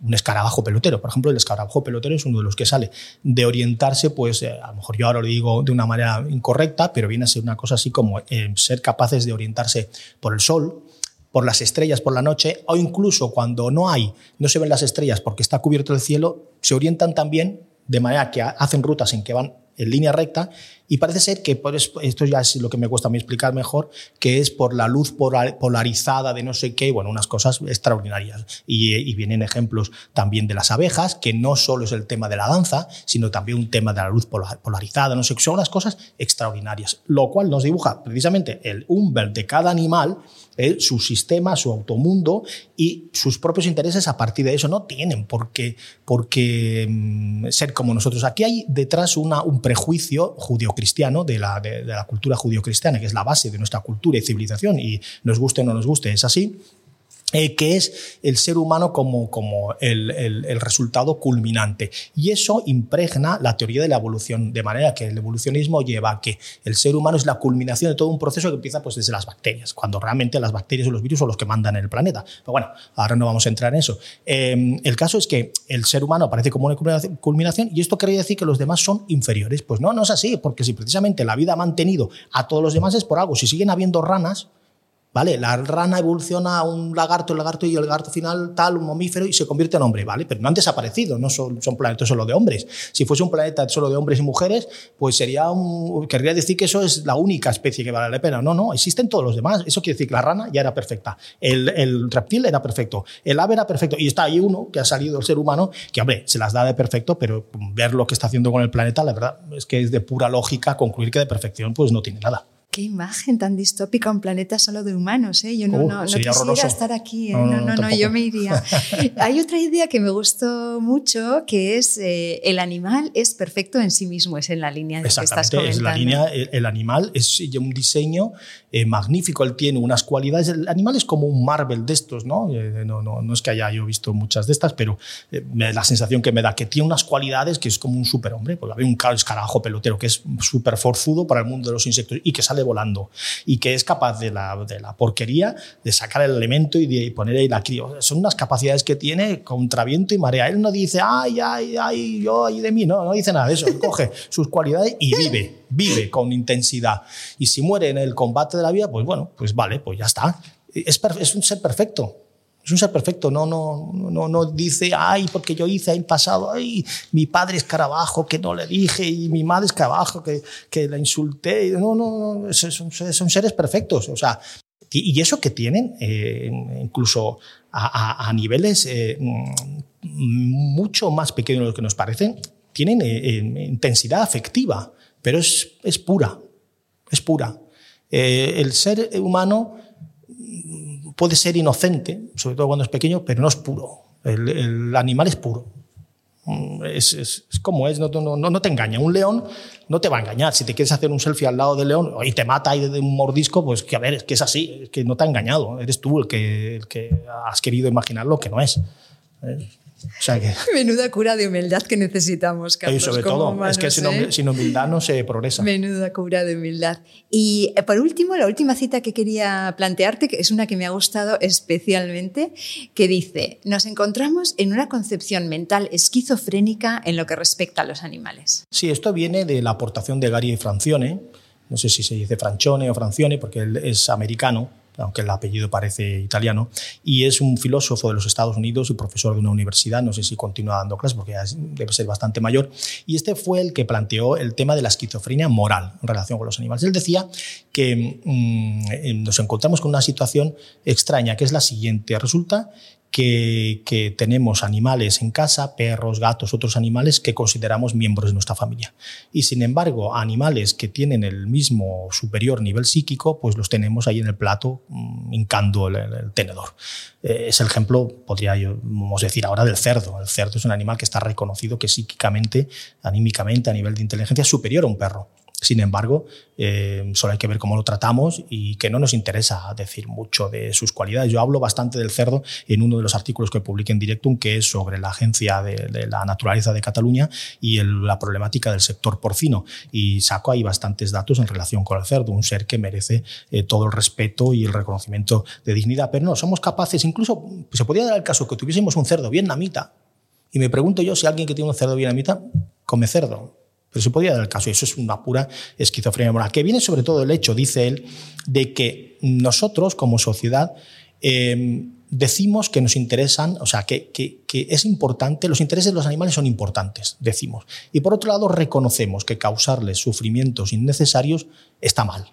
un escarabajo pelotero. Por ejemplo, el escarabajo pelotero es uno de los que sale de orientarse, pues eh, a lo mejor yo ahora lo digo de una manera incorrecta, pero viene a ser una cosa así como eh, ser capaces de orientarse por el sol, por las estrellas por la noche, o incluso cuando no hay, no se ven las estrellas porque está cubierto el cielo, se orientan también de manera que hacen rutas en que van en línea recta y parece ser que esto ya es lo que me cuesta a mí explicar mejor, que es por la luz polarizada de no sé qué, bueno, unas cosas extraordinarias. Y, vienen ejemplos también de las abejas, que no solo es el tema de la danza, sino también un tema de la luz polarizada, no sé, son unas cosas extraordinarias. Lo cual nos dibuja precisamente el umbel de cada animal, eh, su sistema, su automundo y sus propios intereses a partir de eso. No tienen por qué, por qué mm, ser como nosotros. Aquí hay detrás una, un prejuicio judío cristiano, de la, de, la cultura judío-cristiana, que es la base de nuestra cultura y civilización, y nos guste o no nos guste, es así, eh, que es el ser humano como, como el, el, resultado culminante. Y eso impregna la teoría de la evolución, de manera que el evolucionismo lleva a que el ser humano es la culminación de todo un proceso que empieza pues, desde las bacterias, cuando realmente las bacterias o los virus son los que mandan en el planeta. Pero bueno, ahora no vamos a entrar en eso. Eh, el caso es que el ser humano aparece como una culminación y esto quiere decir que los demás son inferiores. Pues no, no es así, porque si precisamente la vida ha mantenido a todos los demás es por algo. Si siguen habiendo ranas, ¿Vale? La rana evoluciona a un lagarto, el lagarto y el lagarto final tal, un mamífero y se convierte en hombre, ¿vale? Pero no han desaparecido, no son, son planetas solo de hombres. Si fuese un planeta solo de hombres y mujeres, pues sería un, querría decir que eso es la única especie que vale la pena. No, no, existen todos los demás. Eso quiere decir que la rana ya era perfecta, el, el reptil era perfecto, el ave era perfecto y está ahí uno que ha salido el ser humano que, hombre, se las da de perfecto, pero ver lo que está haciendo con el planeta, la verdad es que es de pura lógica concluir que de perfección pues no tiene nada. Qué imagen tan distópica, un planeta solo de humanos. ¿eh? Yo no, uh, no, quisiera estar aquí. ¿eh? No, no, no, yo me iría. [LAUGHS] Hay otra idea que me gustó mucho, que es eh, el animal es perfecto en sí mismo, es en la línea de que estás comentando. Es la línea, el, animal es un diseño eh, magnífico, él tiene unas cualidades. El animal es como un Marvel de estos, ¿no? no, no, no es que haya yo visto muchas de estas, pero la sensación que me da que tiene unas cualidades que es como un superhombre. Pues había un escarajo pelotero que es súper forzudo para el mundo de los insectos y que sale volando y que es capaz de la, de la porquería de sacar el elemento y de poner ahí la cría. Son unas capacidades que tiene contra viento y marea. Él no dice, ay, ay, ay, yo, ay de mí, no, no dice nada de eso. coge [LAUGHS] sus cualidades y vive, vive con intensidad. Y si muere en el combate de la vida, pues bueno, pues vale, pues ya está. Es, es un ser perfecto es un ser perfecto, no, no, no, no dice, ay, porque yo hice en pasado, ay, mi padre es carabajo, que no le dije, y mi madre es carabajo, que, que la insulté. No, no, no son, son, seres perfectos. O sea, y, eso que tienen, eh, incluso a, a, niveles eh, mucho más pequeños de lo que nos parecen, tienen eh, intensidad afectiva, pero es, es pura, es pura. el ser humano puede ser inocente, sobre todo cuando es pequeño, pero no es puro. El, animal es puro. Mm, es, como es, no, te engaña. Un león no te va a engañar. Si te quieres hacer un selfie al lado del león y te mata ahí de un mordisco, pues que a ver, es que es así, es que no te ha engañado. Eres tú el que, el que has querido imaginar lo que no es. [LAUGHS] Menuda cura de humildad que necesitamos, Carlos. Y sobre todo, es que ¿eh? sin, humildad no se progresa. Menuda cura de humildad. Y eh, por último, la última cita que quería plantearte, que es una que me ha gustado especialmente, que dice, nos encontramos en una concepción mental esquizofrénica en lo que respecta a los animales. Sí, esto viene de la aportación de Gary Francione, no sé si se dice Francione o Francione, porque él es americano, aunque el apellido parece italiano, y es un filósofo de los Estados Unidos y profesor de una universidad, no sé si continúa dando clases porque debe ser bastante mayor, y este fue el que planteó el tema de la esquizofrenia moral en relación con los animales. Él decía que mm, nos encontramos con una situación extraña, que es la siguiente. Resulta que, tenemos animales en casa, perros, gatos, otros animales que consideramos miembros de nuestra familia. Y sin embargo, animales que tienen el mismo superior nivel psíquico, pues los tenemos ahí en el plato mm, hincando el, tenedor. Eh, es el ejemplo, podríamos decir ahora, del cerdo. El cerdo es un animal que está reconocido que psíquicamente, anímicamente, a nivel de inteligencia, es superior a un perro. Sin embargo, eh, solo hay que ver cómo lo tratamos y que no nos interesa decir mucho de sus cualidades. Yo hablo bastante del cerdo en uno de los artículos que publiqué en Directum, que es sobre la Agencia de, la Naturaleza de Cataluña y la problemática del sector porcino. Y saco ahí bastantes datos en relación con el cerdo, un ser que merece eh, todo el respeto y el reconocimiento de dignidad. Pero no, somos capaces, incluso se podría dar el caso que tuviésemos un cerdo vietnamita, y me pregunto yo si alguien que tiene un cerdo vietnamita come cerdo. Pero se podría dar el caso, y eso es una pura esquizofrenia moral, que viene sobre todo el hecho, dice él, de que nosotros como sociedad em, decimos que nos interesan, o sea, que, que, que, es importante, los intereses de los animales son importantes, decimos. Y por otro lado, reconocemos que causarles sufrimientos innecesarios está mal.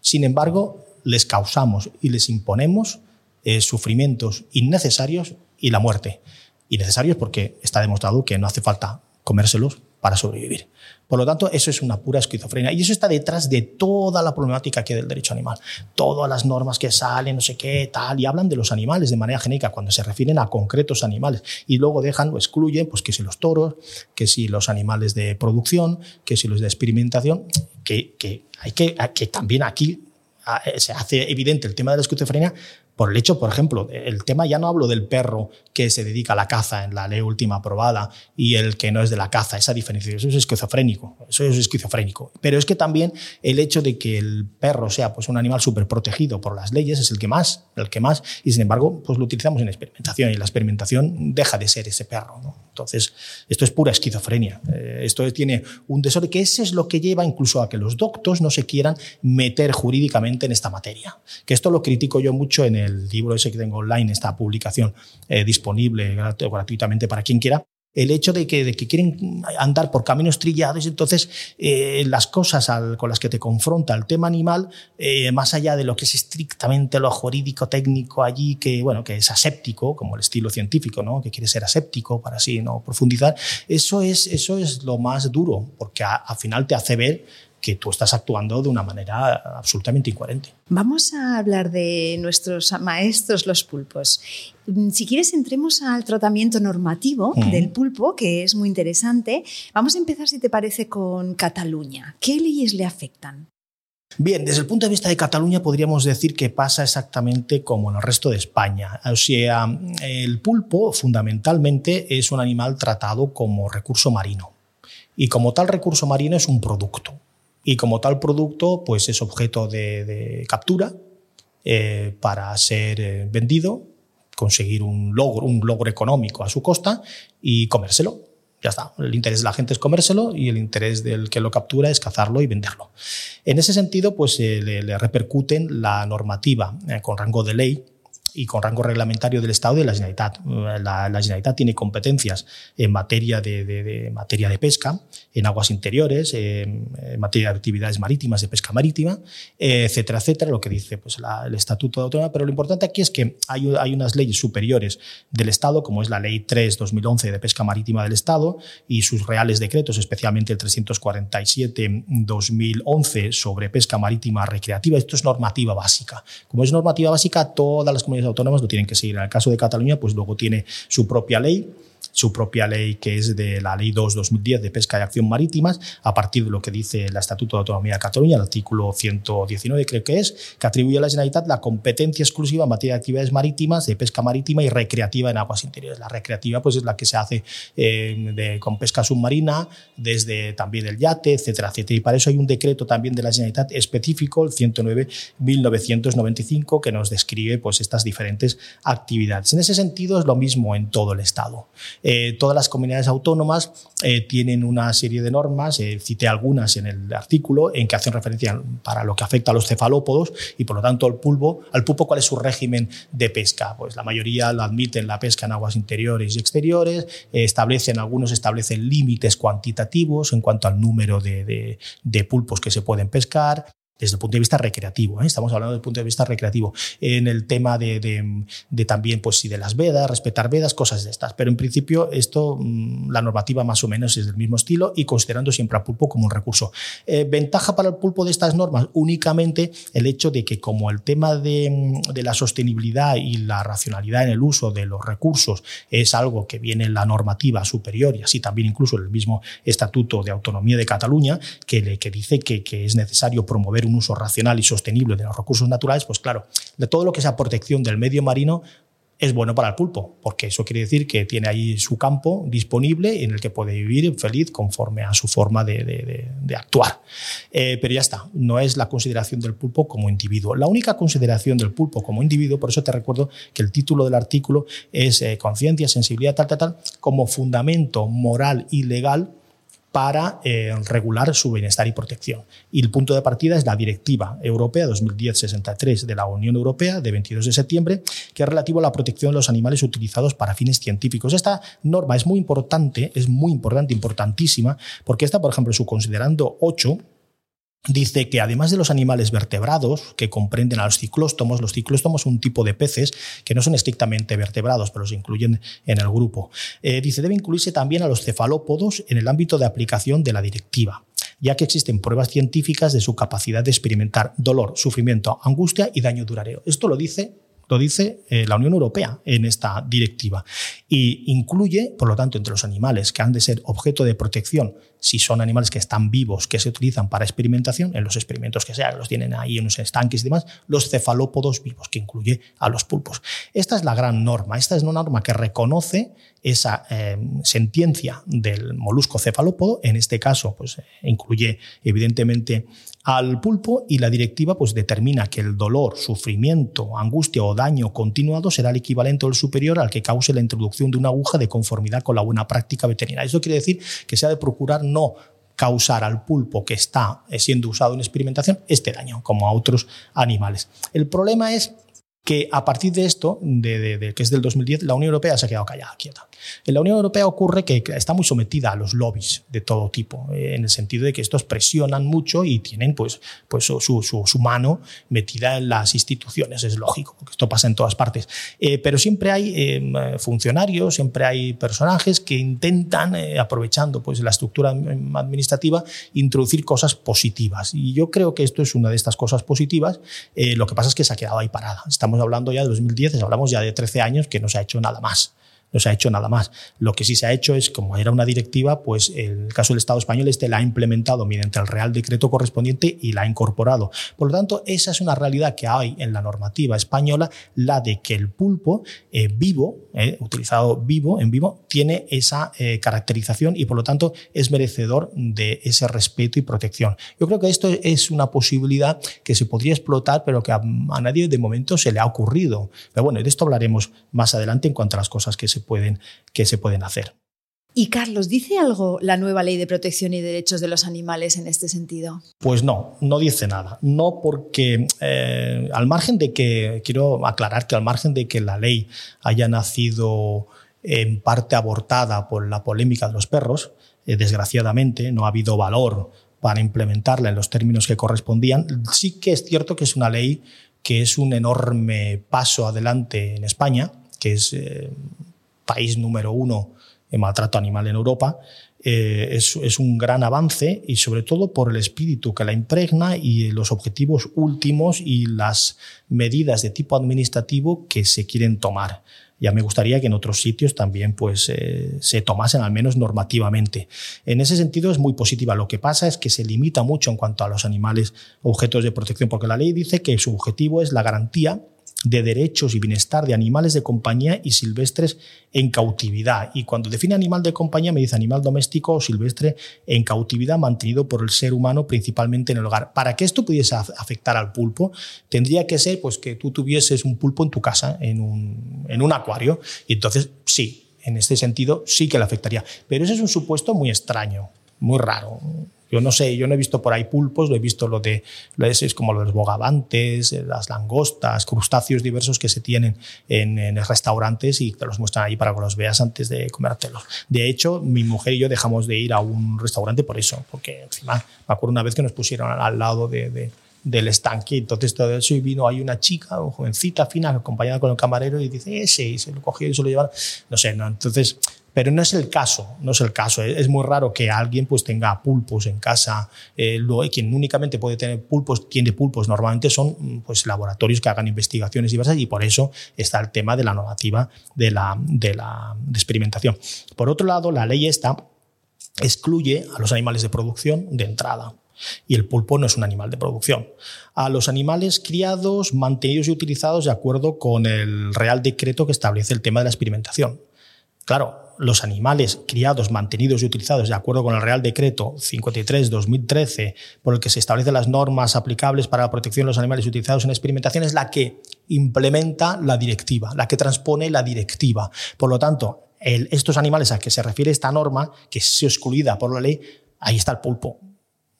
Sin embargo, les causamos y les imponemos eh, sufrimientos innecesarios y la muerte. Innecesarios porque está demostrado que no hace falta comérselos para sobrevivir. Por lo tanto, eso es una pura esquizofrenia. Y eso está detrás de toda la problemática que del derecho animal. Todas las normas que salen, no sé qué, tal, y hablan de los animales de manera genérica cuando se refieren a concretos animales. Y luego dejan o excluyen, pues que si los toros, que si los animales de producción, que si los de experimentación, que, que hay que, que también aquí se hace evidente el tema de la esquizofrenia por el hecho, por ejemplo, el tema ya no hablo del perro que se dedica a la caza en la ley última aprobada y el que no es de la caza, esa diferencia, eso es esquizofrénico, eso es esquizofrénico. Pero es que también el hecho de que el perro sea pues, un animal súper protegido por las leyes es el que más, el que más, y sin embargo, pues lo utilizamos en experimentación y la experimentación deja de ser ese perro. Entonces, esto es pura esquizofrenia. Eh, esto tiene un desorden que ese es lo que lleva incluso a que los doctos no se quieran meter jurídicamente en esta materia. Que esto lo critico yo mucho en el el libro ese que tengo online, esta publicación eh, disponible gratuitamente para quien quiera, el hecho de que, de que, quieren andar por caminos trillados, entonces eh, las cosas con las que te confronta el tema animal, eh, más allá de lo que es estrictamente lo jurídico técnico allí, que bueno, que es aséptico, como el estilo científico, ¿no? que quiere ser aséptico para así no profundizar, eso es, eso es lo más duro, porque al final te hace ver que tú estás actuando de una manera absolutamente incoherente. Vamos a hablar de nuestros maestros los pulpos. Mm, si quieres, entremos al tratamiento normativo del pulpo, que es muy interesante. Vamos a empezar, si te parece, con Cataluña. ¿Qué leyes le afectan? Bien, desde el punto de vista de Cataluña podríamos decir que pasa exactamente como en el resto de España. O sea, el pulpo fundamentalmente es un animal tratado como recurso marino y como tal recurso marino es un producto. Y como tal producto pues es objeto de, captura eh, para ser eh, vendido, conseguir un logro, un logro económico a su costa y comérselo. Ya está. El interés de la gente es comérselo y el interés del que lo captura es cazarlo y venderlo. En ese sentido, pues eh, le, repercuten la normativa con rango de ley y con rango reglamentario del Estado y de la Generalitat. La, la Generalitat tiene competencias en materia de, materia de pesca, en aguas interiores, en, materia de actividades marítimas, de pesca marítima, etcétera, etcétera, lo que dice pues, el Estatuto de Autonomía. Pero lo importante aquí es que hay, hay unas leyes superiores del Estado, como es la Ley 3-2011 de Pesca Marítima del Estado y sus reales decretos, especialmente el 347-2011 sobre pesca marítima recreativa. Esto es normativa básica. Como es normativa básica, todas las comunidades autónomas lo tienen que seguir. En el caso de Cataluña, pues luego tiene su propia ley su propia ley, que es de la Ley 2-2010 de Pesca y Acción Marítimas, a partir de lo que dice el Estatuto de Autonomía de Cataluña, el artículo 119 creo que es, que atribuye a la Generalitat la competencia exclusiva en materia de actividades marítimas, de pesca marítima y recreativa en aguas interiores. La recreativa pues es la que se hace eh, con pesca submarina, desde también el yate, etcétera, etcétera. Y para eso hay un decreto también de la Generalitat específico, el 109-1995, que nos describe pues estas diferentes actividades. En ese sentido es lo mismo en todo el Estado. Eh, todas las comunidades autónomas eh, tienen una serie de normas, eh, cité algunas en el artículo, en que hacen referencia para lo que afecta a los cefalópodos y por lo tanto al pulpo. Al pulpo, ¿cuál es su régimen de pesca? Pues la mayoría lo admiten la pesca en aguas interiores y exteriores, establecen, algunos establecen límites cuantitativos en cuanto al número de pulpos que se pueden pescar desde el punto de vista recreativo. ¿eh? Estamos hablando del punto de vista recreativo. En el tema de, también, pues sí, de las vedas, respetar vedas, cosas de estas. Pero en principio, esto, mm, la normativa más o menos es del mismo estilo y considerando siempre al pulpo como un recurso. Eh, ventaja para el pulpo de estas normas, únicamente el hecho de que como el tema de, de, la sostenibilidad y la racionalidad en el uso de los recursos es algo que viene en la normativa superior y así también incluso el mismo Estatuto de Autonomía de Cataluña, que, le, que dice que es necesario promover un uso racional y sostenible de los recursos naturales, pues claro, de todo lo que sea protección del medio marino es bueno para el pulpo, porque eso quiere decir que tiene ahí su campo disponible en el que puede vivir feliz conforme a su forma de, actuar. Eh, pero ya está, no es la consideración del pulpo como individuo. La única consideración del pulpo como individuo, por eso te recuerdo que el título del artículo es eh, conciencia, sensibilidad, tal, tal, tal, como fundamento moral y legal para eh, regular su bienestar y protección. Y el punto de partida es la Directiva Europea 2010-63 de la Unión Europea de 22 de septiembre, que es relativo a la protección de los animales utilizados para fines científicos. Esta norma es muy importante, es muy importante, importantísima, porque esta, por ejemplo, su considerando 8, dice que además de los animales vertebrados, que comprenden a los ciclóstomos, los ciclóstomos son un tipo de peces que no son estrictamente vertebrados, pero se incluyen en el grupo. Eh, dice, debe incluirse también a los cefalópodos en el ámbito de aplicación de la directiva ya que existen pruebas científicas de su capacidad de experimentar dolor, sufrimiento, angustia y daño duradero. Esto lo dice lo dice eh, la Unión Europea en esta directiva. Y incluye, por lo tanto, entre los animales que han de ser objeto de protección, si son animales que están vivos, que se utilizan para experimentación, en los experimentos que sean, los tienen ahí en los estanques y demás, los cefalópodos vivos, que incluye a los pulpos. Esta es la gran norma. Esta es una norma que reconoce esa eh, sentencia del molusco cefalópodo. En este caso, pues incluye evidentemente al pulpo y la directiva pues determina que el dolor, sufrimiento, angustia o daño continuado será el equivalente o el superior al que cause la introducción de una aguja de conformidad con la buena práctica veterinaria. Eso quiere decir que se ha de procurar no causar al pulpo que está siendo usado en experimentación este daño, como a otros animales. El problema es que a partir de esto, de, que es del 2010, la Unión Europea se ha quedado callada, quieta. En la Unión Europea ocurre que está muy sometida a los lobbies de todo tipo, eh, en el sentido de que estos presionan mucho y tienen pues, pues su, su, mano metida en las instituciones, es lógico, porque esto pasa en todas partes. Eh, pero siempre hay eh, funcionarios, siempre hay personajes que intentan, aprovechando pues, la estructura administrativa, introducir cosas positivas. Y yo creo que esto es una de estas cosas positivas. lo que pasa es que se ha quedado ahí parada. Estamos hablando ya de 2010, hablamos ya de 13 años que no se ha hecho nada más no se ha hecho nada más. Lo que sí se ha hecho es, como era una directiva, pues el caso del Estado español este la ha implementado mediante el Real Decreto correspondiente y la ha incorporado. Por lo tanto, esa es una realidad que hay en la normativa española, la de que el pulpo eh, vivo, eh, utilizado vivo, en vivo, tiene esa eh, caracterización y por lo tanto es merecedor de ese respeto y protección. Yo creo que esto es una posibilidad que se podría explotar, pero que a, a nadie de momento se le ha ocurrido. Pero bueno, de esto hablaremos más adelante en cuanto a las cosas que se pueden, que se pueden hacer. Y Carlos, ¿dice algo la nueva ley de protección y derechos de los animales en este sentido? Pues no, no dice nada. No porque eh, al margen de que, quiero aclarar que al margen de que la ley haya nacido en parte abortada por la polémica de los perros, eh, desgraciadamente no ha habido valor para implementarla en los términos que correspondían, sí que es cierto que es una ley que es un enorme paso adelante en España, que es eh, país número uno en maltrato animal en Europa, eh, es, un gran avance y sobre todo por el espíritu que la impregna y los objetivos últimos y las medidas de tipo administrativo que se quieren tomar. Ya me gustaría que en otros sitios también pues, eh, se tomasen al menos normativamente. En ese sentido es muy positiva. Lo que pasa es que se limita mucho en cuanto a los animales objetos de protección, porque la ley dice que su objetivo es la garantía de derechos y bienestar de animales de compañía y silvestres en cautividad. Y cuando define animal de compañía me dice animal doméstico o silvestre en cautividad mantenido por el ser humano principalmente en el hogar. Para que esto pudiese afectar al pulpo, tendría que ser pues, que tú tuvieses un pulpo en tu casa, en un, en un acuario, y entonces sí, en este sentido sí que le afectaría. Pero ese es un supuesto muy extraño, muy raro. Yo no sé, yo no he visto por ahí pulpos, lo he visto lo de, es como los bogavantes, eh, las langostas, crustáceos diversos que se tienen en, en, restaurantes y te los muestran ahí para que los veas antes de comértelos. De hecho, mi mujer y yo dejamos de ir a un restaurante por eso, porque encima me acuerdo una vez que nos pusieron al lado de, del estanque. Entonces todo eso y vino ahí una chica, una jovencita, fina, acompañada con el camarero y dice, ese, y se lo cogió y se lo llevaron. No sé, no. Entonces, pero no es el caso, no es el caso. Es muy raro que alguien pues tenga pulpos en casa. Eh, quien únicamente puede tener pulpos, tiene pulpos, normalmente son pues laboratorios que hagan investigaciones diversas y por eso está el tema de la normativa de la, de la experimentación. Por otro lado, la ley esta excluye a los animales de producción de entrada. Y el pulpo no es un animal de producción. A los animales criados, mantenidos y utilizados de acuerdo con el Real Decreto que establece el tema de la experimentación. Claro, los animales criados, mantenidos y utilizados de acuerdo con el Real Decreto 53-2013, por el que se establecen las normas aplicables para la protección de los animales utilizados en experimentación, es la que implementa la directiva, la que transpone la directiva. Por lo tanto, estos animales a que se refiere esta norma, que es excluida por la ley, ahí está el pulpo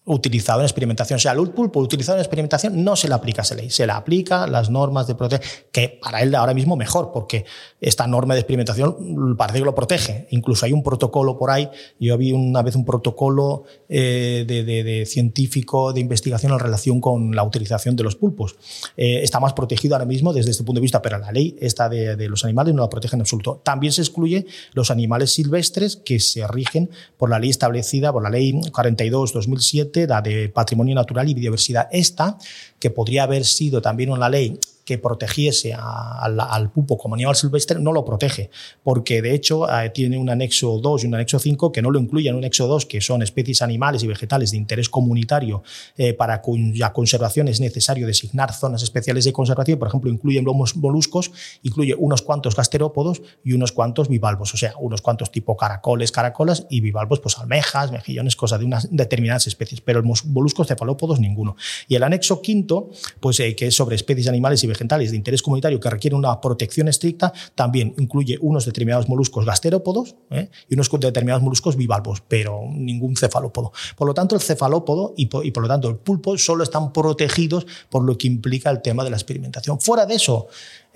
utilizado en experimentación. O sea, el pulpo utilizado en experimentación no se le aplica esa ley, se le aplica las normas de protección, que para él ahora mismo mejor, porque esta norma de experimentación parece que lo protege. Incluso hay un protocolo por ahí, yo vi una vez un protocolo eh, de, científico de investigación en relación con la utilización de los pulpos. Eh, está más protegido ahora mismo desde este punto de vista, pero la ley esta de, los animales no la protege en absoluto. También se excluye los animales silvestres que se rigen por la ley establecida, por la ley 42-2007, la de patrimonio natural y biodiversidad. Esta, que podría haber sido también una ley que protegiese al pulpo como animal silvestre no lo protege, porque de hecho eh, tiene un anexo 2 y un anexo 5 que no lo incluyen. Un anexo 2 que son especies animales y vegetales de interés comunitario eh, para cuya conservación es necesario designar zonas especiales de conservación. Por ejemplo, incluye los moluscos, incluye unos cuantos gasterópodos y unos cuantos bivalvos, o sea, unos cuantos tipo caracoles, caracolas y bivalvos, pues almejas, mejillones, cosas de unas determinadas especies, pero los moluscos cefalópodos ninguno. Y el anexo quinto, pues eh, que es sobre especies animales y vegetales de interés comunitario que requieren una protección estricta, también incluye unos determinados moluscos gasterópodos ¿eh? y unos determinados moluscos bivalvos, pero ningún cefalópodo. Por lo tanto, el cefalópodo y y por lo tanto el pulpo solo están protegidos por lo que implica el tema de la experimentación. Fuera de eso,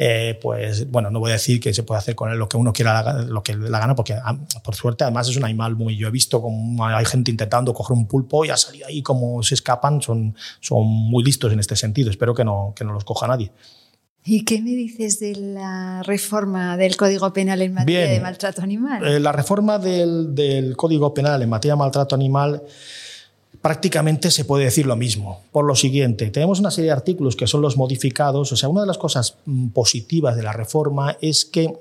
eh, pues bueno, no voy a decir que se puede hacer con él lo que uno quiera, lo que le la gana, porque ah, por suerte además es un animal muy, yo he visto como hay gente intentando coger un pulpo y ha salido ahí como se escapan, son, son muy listos en este sentido, espero que no, que no los coja nadie. ¿Y qué me dices de la reforma del Código Penal en materia de maltrato animal? Eh, la reforma del, del, Código Penal en materia de maltrato animal prácticamente se puede decir lo mismo. Por lo siguiente, tenemos una serie de artículos que son los modificados. O sea, una de las cosas mm, positivas de la reforma es que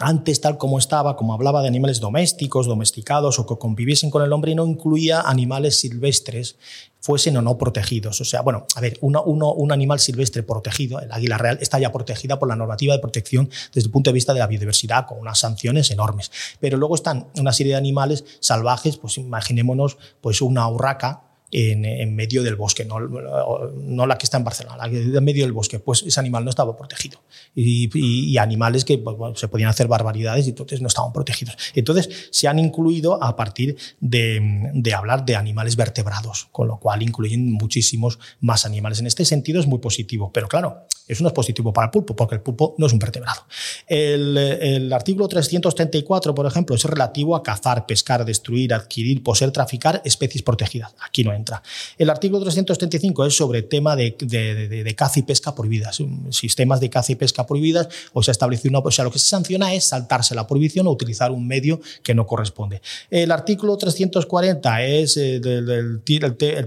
antes, tal como estaba, como hablaba de animales domésticos, domesticados o que conviviesen con el hombre, no incluía animales silvestres, fuesen o no protegidos. O sea, bueno, a ver, un animal silvestre protegido, el águila real, está ya protegida por la normativa de protección desde el punto de vista de la biodiversidad, con unas sanciones enormes. Pero luego están una serie de animales salvajes, pues imaginémonos pues una urraca, en, medio del bosque, no, la que está en Barcelona, la que en medio del bosque, pues ese animal no estaba protegido. Y, animales que pues, se podían hacer barbaridades y entonces no estaban protegidos. Entonces se han incluido a partir de, de hablar de animales vertebrados, con lo cual incluyen muchísimos más animales. En este sentido es muy positivo, pero claro, eso no es positivo para el pulpo, porque el pulpo no es un vertebrado. El, el, artículo 334, por ejemplo, es relativo a cazar, pescar, destruir, adquirir, poseer, traficar especies protegidas. Aquí no entra. El artículo 335 es sobre tema de, de, de, caza y pesca prohibidas, sistemas de caza y pesca prohibidas, o se establece una, o sea, lo que se sanciona es saltarse la prohibición o utilizar un medio que no corresponde. El artículo 340 es, eh, del,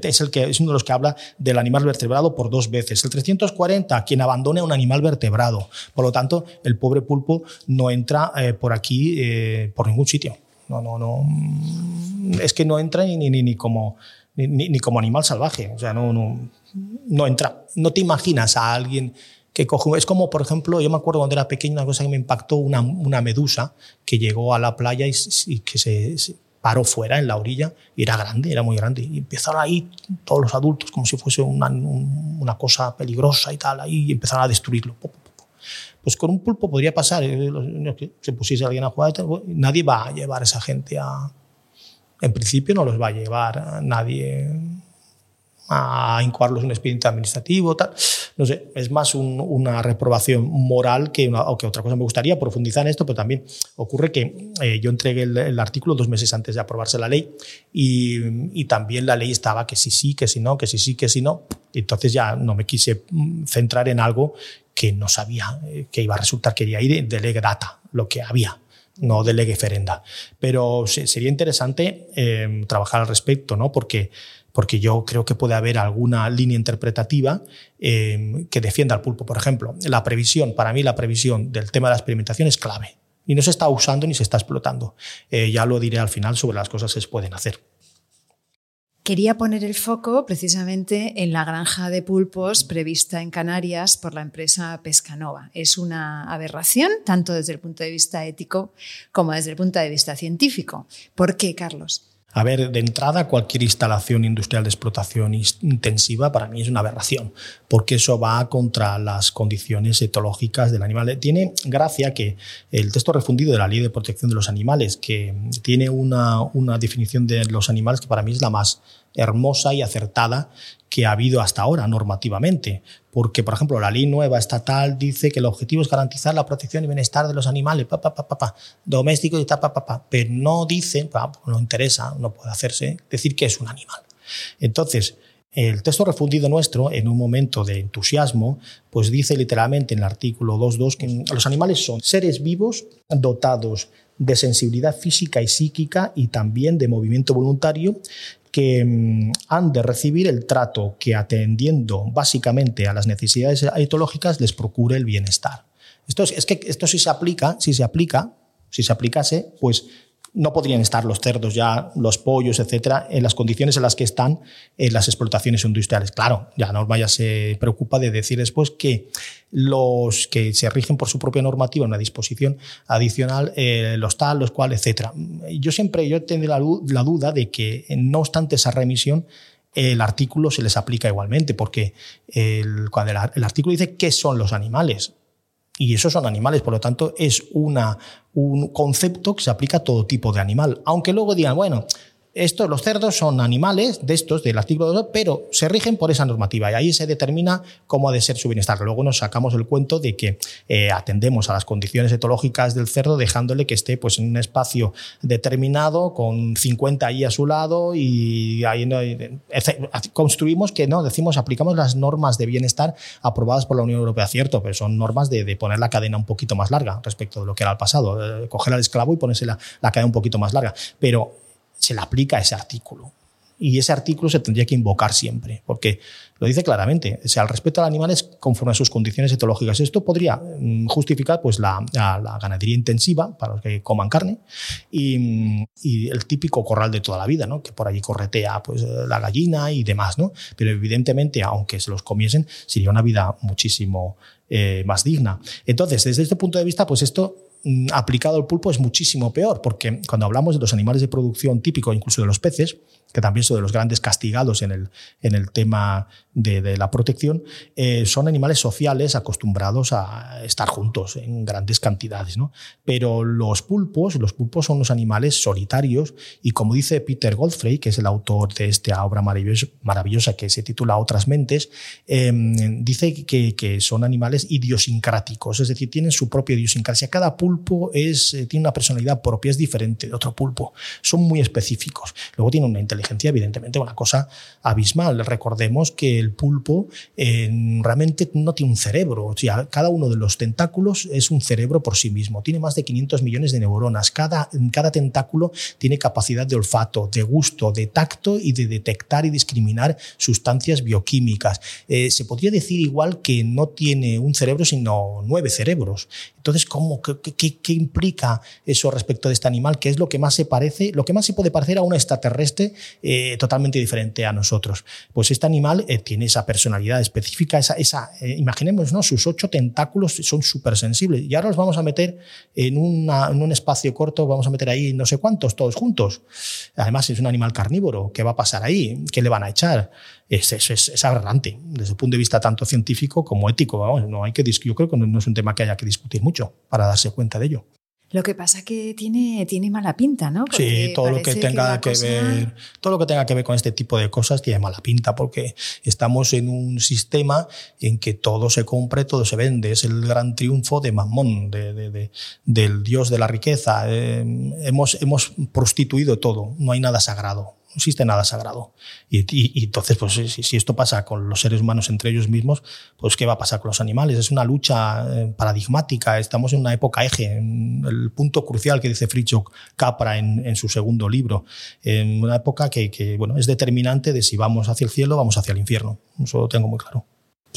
es, el que, es uno de los que habla del animal vertebrado por dos veces. El 340, quien abandone a un animal vertebrado. Por lo tanto, el pobre pulpo no entra eh, por aquí eh, por ningún sitio. No, no, no. Es que no entra ni, ni, ni como, ni, como animal salvaje. O sea, no, no, no entra. No te imaginas a alguien que coge. Es como, por ejemplo, yo me acuerdo cuando era pequeño, una cosa que me impactó, una, una medusa que llegó a la playa y, que se paró fuera en la orilla y era grande, era muy grande. Y empezaron ahí todos los adultos como si fuese una, una cosa peligrosa y tal, ahí y empezaron a destruirlo. Pues con un pulpo podría pasar, eh, que se pusiese alguien a jugar, nadie va a llevar a esa gente a... En principio no los va a llevar nadie a incoarlos un expediente administrativo, tal. No sé, es más un, una reprobación moral que, una, que otra cosa. Me gustaría profundizar en esto, pero también ocurre que eh, yo entregué el, artículo dos meses antes de aprobarse la ley y, y, también la ley estaba que sí, sí, que sí, no, que sí, sí, que sí, no. Entonces ya no me quise mm, centrar en algo que no sabía eh, que iba a resultar, quería ir de lege data, lo que había no de lege ferenda. Pero sería interesante eh, trabajar al respecto, ¿no? Porque porque yo creo que puede haber alguna línea interpretativa eh, que defienda al pulpo. Por ejemplo, la previsión, para mí la previsión del tema de la experimentación es clave y no se está usando ni se está explotando. Eh, ya lo diré al final sobre las cosas que se pueden hacer. Quería poner el foco precisamente en la granja de pulpos prevista en Canarias por la empresa Pescanova. Es una aberración, tanto desde el punto de vista ético como desde el punto de vista científico. ¿Por qué, Carlos? A ver, de entrada, cualquier instalación industrial de explotación intensiva para mí es una aberración, porque eso va contra las condiciones etológicas del animal. Tiene gracia que el texto refundido de la Ley de Protección de los Animales, que tiene una, una definición de los animales que para mí es la más hermosa y acertada que ha habido hasta ahora normativamente. Porque, por ejemplo, la ley nueva estatal dice que el objetivo es garantizar la protección y bienestar de los animales, pa, pa, pa, domésticos y tal, pero no dice, no interesa, no puede hacerse, decir que es un animal. Entonces, el texto refundido nuestro, en un momento de entusiasmo, pues dice literalmente en el artículo 2.2 que los animales son seres vivos dotados de sensibilidad física y psíquica y también de movimiento voluntario que mm, han de recibir el trato que atendiendo básicamente a las necesidades etológicas les procure el bienestar. Esto es, es que esto si se aplica, si se aplica, si se aplicase, pues no podrían estar los cerdos ya, los pollos, etcétera, en las condiciones en las que están en las explotaciones industriales. Claro, ya Norma se preocupa de decir después que los que se rigen por su propia normativa, una disposición adicional, eh, los tal, los cual, etcétera. Yo siempre yo tengo la, duda de que, no obstante esa remisión, el artículo se les aplica igualmente, porque cuando el artículo dice qué son los animales, y esos son animales, por lo tanto, es una, un concepto que se aplica a todo tipo de animal. Aunque luego digan, bueno, estos, los cerdos son animales de estos, del artículo 2, pero se rigen por esa normativa y ahí se determina cómo ha de ser su bienestar. Luego nos sacamos el cuento de que eh, atendemos a las condiciones etológicas del cerdo dejándole que esté pues, en un espacio determinado con 50 ahí a su lado y ahí construimos que no, decimos, aplicamos las normas de bienestar aprobadas por la Unión Europea, cierto, pero son normas de, poner la cadena un poquito más larga respecto de lo que era el pasado, eh, coger al esclavo y ponerse la cadena un poquito más larga. Pero se le aplica ese artículo. Y ese artículo se tendría que invocar siempre, porque lo dice claramente, o sea, el respeto al animal es conforme a sus condiciones etológicas. Esto podría mm, justificar pues, la, ganadería intensiva para los que coman carne y, el típico corral de toda la vida, ¿no? que por allí corretea pues, la gallina y demás. ¿no? Pero evidentemente, aunque se los comiesen, sería una vida muchísimo eh, más digna. Entonces, desde este punto de vista, pues esto aplicado al pulpo es muchísimo peor, porque cuando hablamos de los animales de producción típicos, incluso de los peces, que también son de los grandes castigados en el, en el tema de, la protección, eh, son animales sociales acostumbrados a estar juntos en grandes cantidades. ¿no? Pero los pulpos, los pulpos son los animales solitarios y como dice Peter Goldfrey, que es el autor de esta obra maravillosa, que se titula Otras mentes, em, dice que, que, son animales idiosincráticos, es decir, tienen su propia idiosincrasia. Cada pulpo es, eh, tiene una personalidad propia, es diferente de otro pulpo. Son muy específicos. Luego tienen una inteligencia, evidentemente, una cosa abismal. Recordemos que el pulpo eh, realmente no tiene un cerebro. O sea, cada uno de los tentáculos es un cerebro por sí mismo. Tiene más de 500 millones de neuronas. Cada, cada tentáculo tiene capacidad de olfato, de gusto, de tacto y de detectar y discriminar sustancias bioquímicas. Eh, se podría decir igual que no tiene un cerebro, sino nueve cerebros. Entonces, ¿cómo, qué, implica eso respecto de este animal? ¿Qué es lo que más se parece, lo que más se puede parecer a un extraterrestre eh, totalmente diferente a nosotros? Pues este animal eh, tiene esa personalidad específica, esa, esa eh, imaginemos, sus ocho tentáculos son súper sensibles. Y ahora los vamos a meter en, en, un espacio corto, vamos a meter ahí no sé cuántos, todos juntos. Además, es un animal carnívoro. ¿Qué va a pasar ahí? ¿Qué le van a echar? Es, es, es, aberrante desde el punto de vista tanto científico como ético. Vamos, no hay que, yo creo que no es un tema que haya que discutir mucho para darse cuenta de ello. Lo que pasa que tiene, tiene mala pinta, ¿no? sí, todo lo que tenga que, ver, todo lo que tenga que ver con este tipo de cosas tiene mala pinta, porque estamos en un sistema en que todo se compra, todo se vende. Es el gran triunfo de Mamón, de, de, del dios de la riqueza. Eh, hemos, hemos prostituido todo, no hay nada sagrado no existe nada sagrado. Y, entonces, pues si, esto pasa con los seres humanos entre ellos mismos, pues ¿qué va a pasar con los animales? Es una lucha eh, paradigmática, estamos en una época eje, en el punto crucial que dice Fritz Capra en, su segundo libro, en una época que, que, bueno, es determinante de si vamos hacia el cielo o vamos hacia el infierno. Eso lo tengo muy claro.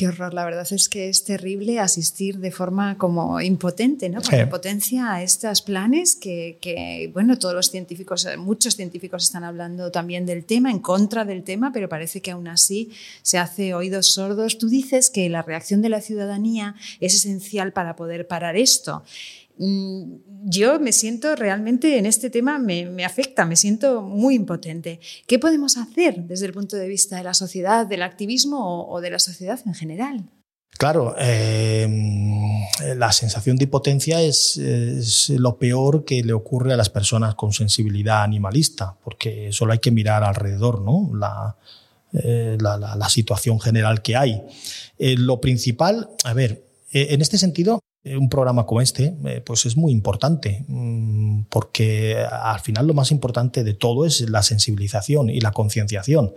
Qué horror, la verdad es que es terrible asistir de forma como impotente, ¿no? Con impotencia a estos planes que, que, bueno, todos los científicos, muchos científicos están hablando también del tema, en contra del tema, pero parece que aún así se hace oídos sordos. Tú dices que la reacción de la ciudadanía es esencial para poder parar esto. Mm, yo me siento realmente en este tema, me, afecta, me siento muy impotente. ¿Qué podemos hacer desde el punto de vista de la sociedad, del activismo o, de la sociedad en general? Claro, em, la sensación de impotencia es, lo peor que le ocurre a las personas con sensibilidad animalista, porque solo hay que mirar alrededor, ¿no? La, eh, situación general que hay. Eh, lo principal, a ver, eh, en este sentido, un programa como este, eh, pues es muy importante, mm, porque al final lo más importante de todo es la sensibilización y la concienciación.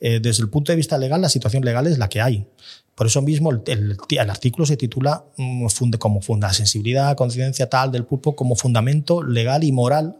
Eh, desde el punto de vista legal, la situación legal es la que hay. Por eso mismo el, artículo se titula mm, como funda sensibilidad, conciencia tal del pulpo como fundamento legal y moral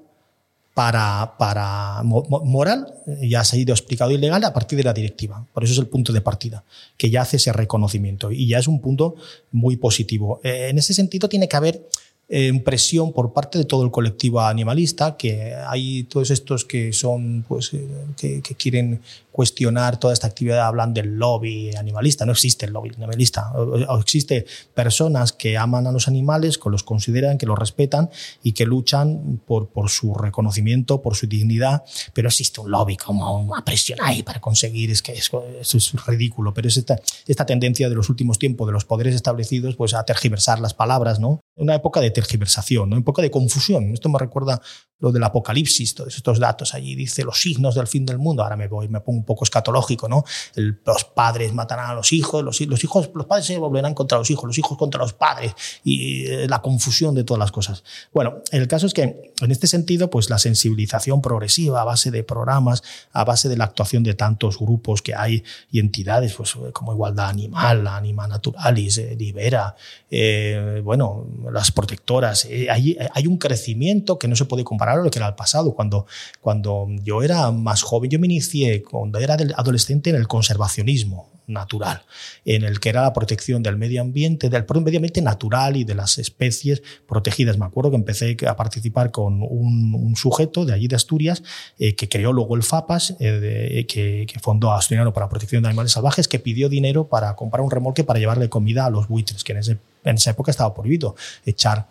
para, para moral, ya se ha ido explicado, ilegal a partir de la directiva. Por eso es el punto de partida, que ya hace ese reconocimiento y ya es un punto muy positivo. Eh, en ese sentido tiene que haber eh, presión por parte de todo el colectivo animalista, que hay todos estos que son, pues, eh, que, quieren cuestionar toda esta actividad, hablan del lobby animalista. No existe el lobby animalista. O, existe personas que aman a los animales, que los consideran, que los respetan y que luchan por, por su reconocimiento, por su dignidad, pero existe un lobby como una presión ahí para conseguir, es que eso, es ridículo, pero es esta, esta tendencia de los últimos tiempos de los poderes establecidos pues a tergiversar las palabras, ¿no? Una época de tergiversación, ¿no? un poco de confusión. Esto me recuerda lo del apocalipsis, todos estos datos allí, dice los signos del fin del mundo. Ahora me voy, me pongo poco escatológico, ¿no? los padres matarán a los hijos, los, hijos, los padres se volverán contra los hijos, los hijos contra los padres y eh, la confusión de todas las cosas. Bueno, el caso es que en este sentido, pues la sensibilización progresiva a base de programas, a base de la actuación de tantos grupos que hay y entidades, pues como Igualdad Animal, Anima Naturalis, eh, Libera, eh, bueno, las protectoras, hay, hay un crecimiento que no se puede comparar lo que era el pasado. Cuando, cuando yo era más joven, yo me inicié era adolescente en el conservacionismo natural, en el que era la protección del medio ambiente, del medio ambiente natural y de las especies protegidas. Me acuerdo que empecé a participar con un, sujeto de allí de Asturias eh, que creó luego el FAPAS, eh, que, que, fundó Asturiano para la Protección de Animales Salvajes, que pidió dinero para comprar un remolque para llevarle comida a los buitres, que en, en esa época estaba prohibido echar